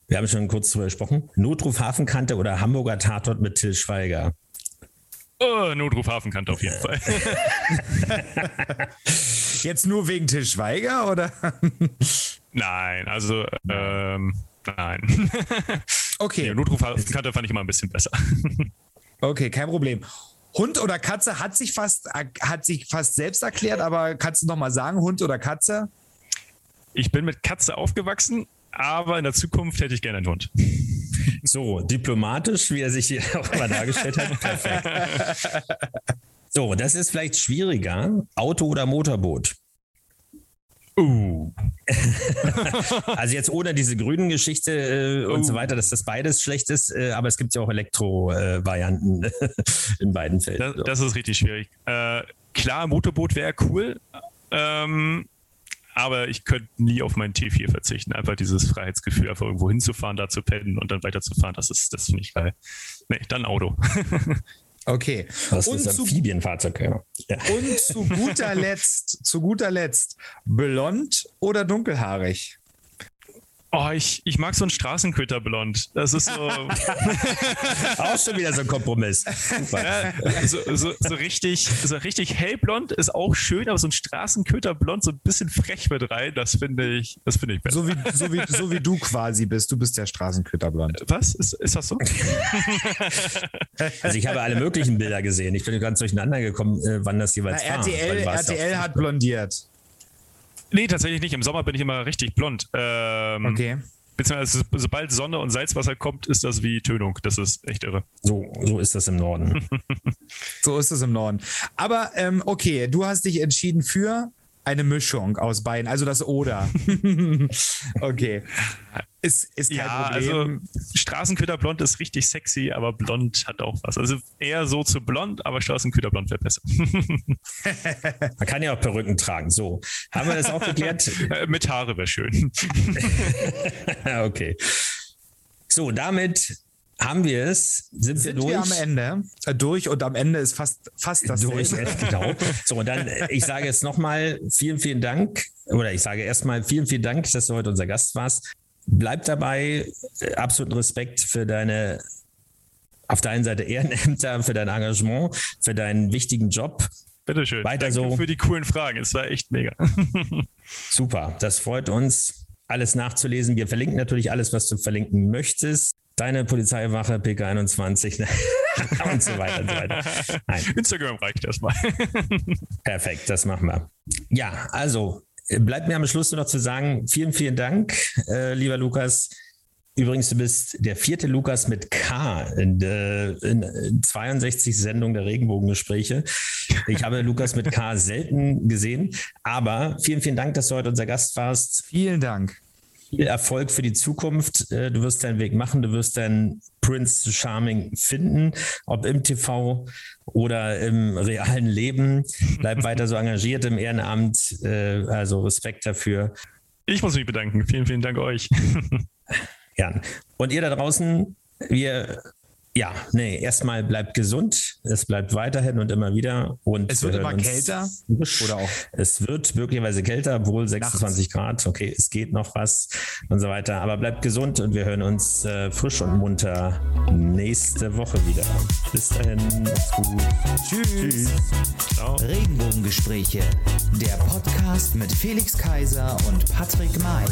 Wir haben schon kurz drüber gesprochen. Notruf Hafenkante oder Hamburger Tatort mit Till Schweiger?
Oh, Notruf Hafenkante auf jeden Fall.
Jetzt nur wegen Till Schweiger oder?
nein, also ähm, nein.
Okay.
Nee, Notruf Hafenkante fand ich immer ein bisschen besser.
Okay, kein Problem. Hund oder Katze hat sich fast, hat sich fast selbst erklärt, aber kannst du noch mal sagen, Hund oder Katze?
Ich bin mit Katze aufgewachsen, aber in der Zukunft hätte ich gerne einen Hund.
So, diplomatisch, wie er sich hier auch mal dargestellt hat. Perfekt. So, das ist vielleicht schwieriger. Auto oder Motorboot?
Uh.
also jetzt ohne diese grünen Geschichte äh, und uh. so weiter, dass das beides schlecht ist, äh, aber es gibt ja auch Elektro-Varianten äh, in beiden Fällen.
Das, das ist richtig schwierig. Äh, klar, Motorboot wäre cool, ähm, aber ich könnte nie auf meinen T4 verzichten. Einfach dieses Freiheitsgefühl, einfach irgendwo hinzufahren, da zu pennen und dann weiterzufahren, das ist, das finde ich geil. Nee, dann Auto.
Okay.
Das und ist ein Amphibienfahrzeug, ja.
ja. Und zu guter Letzt, zu guter Letzt, blond oder dunkelhaarig?
Oh, ich, ich mag so einen Straßenköterblond. Das ist so.
Auch schon wieder so ein Kompromiss.
Ja, so, so, so, richtig, so richtig hellblond ist auch schön, aber so ein Straßenköterblond, so ein bisschen frech mit rein, das finde ich, das finde ich besser.
So wie, so, wie, so wie du quasi bist. Du bist der Straßenköterblond.
Was? Ist, ist das so?
Also ich habe alle möglichen Bilder gesehen. Ich bin ganz durcheinander gekommen, äh, wann das jeweils
Na, war. RTL, RTL hat blondiert.
Nee, tatsächlich nicht. Im Sommer bin ich immer richtig blond. Ähm,
okay.
Beziehungsweise sobald Sonne und Salzwasser kommt, ist das wie Tönung. Das ist echt irre.
So, so ist das im Norden.
so ist das im Norden. Aber ähm, okay, du hast dich entschieden für eine Mischung aus beiden, also das Oder. okay. Ist, ist kein ja, Problem.
Also Straßenköderblond ist richtig sexy, aber blond hat auch was. Also eher so zu blond, aber Straßenköderblond wäre besser.
Man kann ja auch Perücken tragen. So, haben wir das auch geklärt?
Äh, mit Haare wäre schön.
okay. So, damit haben wir es, sind, sind wir durch. Wir
am Ende äh, durch und am Ende ist fast fast das
durch. genau. So und dann ich sage jetzt nochmal vielen vielen Dank oder ich sage erstmal vielen vielen Dank, dass du heute unser Gast warst. Bleib dabei, äh, absoluten Respekt für deine auf der einen Seite Ehrenämter, für dein Engagement, für deinen wichtigen Job.
Bitteschön.
Weiter
Danke
so.
für die coolen Fragen. Es war echt mega.
Super. Das freut uns, alles nachzulesen. Wir verlinken natürlich alles, was du verlinken möchtest deine Polizeiwache PK21 ne? und so weiter und so weiter.
Nein. Instagram reicht erstmal.
Perfekt, das machen wir. Ja, also bleibt mir am Schluss nur noch zu sagen, vielen, vielen Dank, äh, lieber Lukas. Übrigens, du bist der vierte Lukas mit K in, äh, in 62 Sendungen der Regenbogengespräche. Ich habe Lukas mit K selten gesehen, aber vielen, vielen Dank, dass du heute unser Gast warst.
Vielen Dank
viel Erfolg für die Zukunft. Äh, du wirst deinen Weg machen, du wirst deinen Prince Charming finden, ob im TV oder im realen Leben. Bleib weiter so engagiert im Ehrenamt. Äh, also Respekt dafür.
Ich muss mich bedanken. Vielen, vielen Dank euch.
Gern. Und ihr da draußen, wir ja, nee, erstmal bleibt gesund, es bleibt weiterhin und immer wieder. Und
es wird wir immer kälter
oder auch. Es wird möglicherweise kälter, obwohl 26 Nachts. Grad, okay, es geht noch was und so weiter. Aber bleibt gesund und wir hören uns äh, frisch und munter nächste Woche wieder. Bis dahin, macht's gut.
Tschüss. Tschüss.
Ciao. Regenbogengespräche, der Podcast mit Felix Kaiser und Patrick May.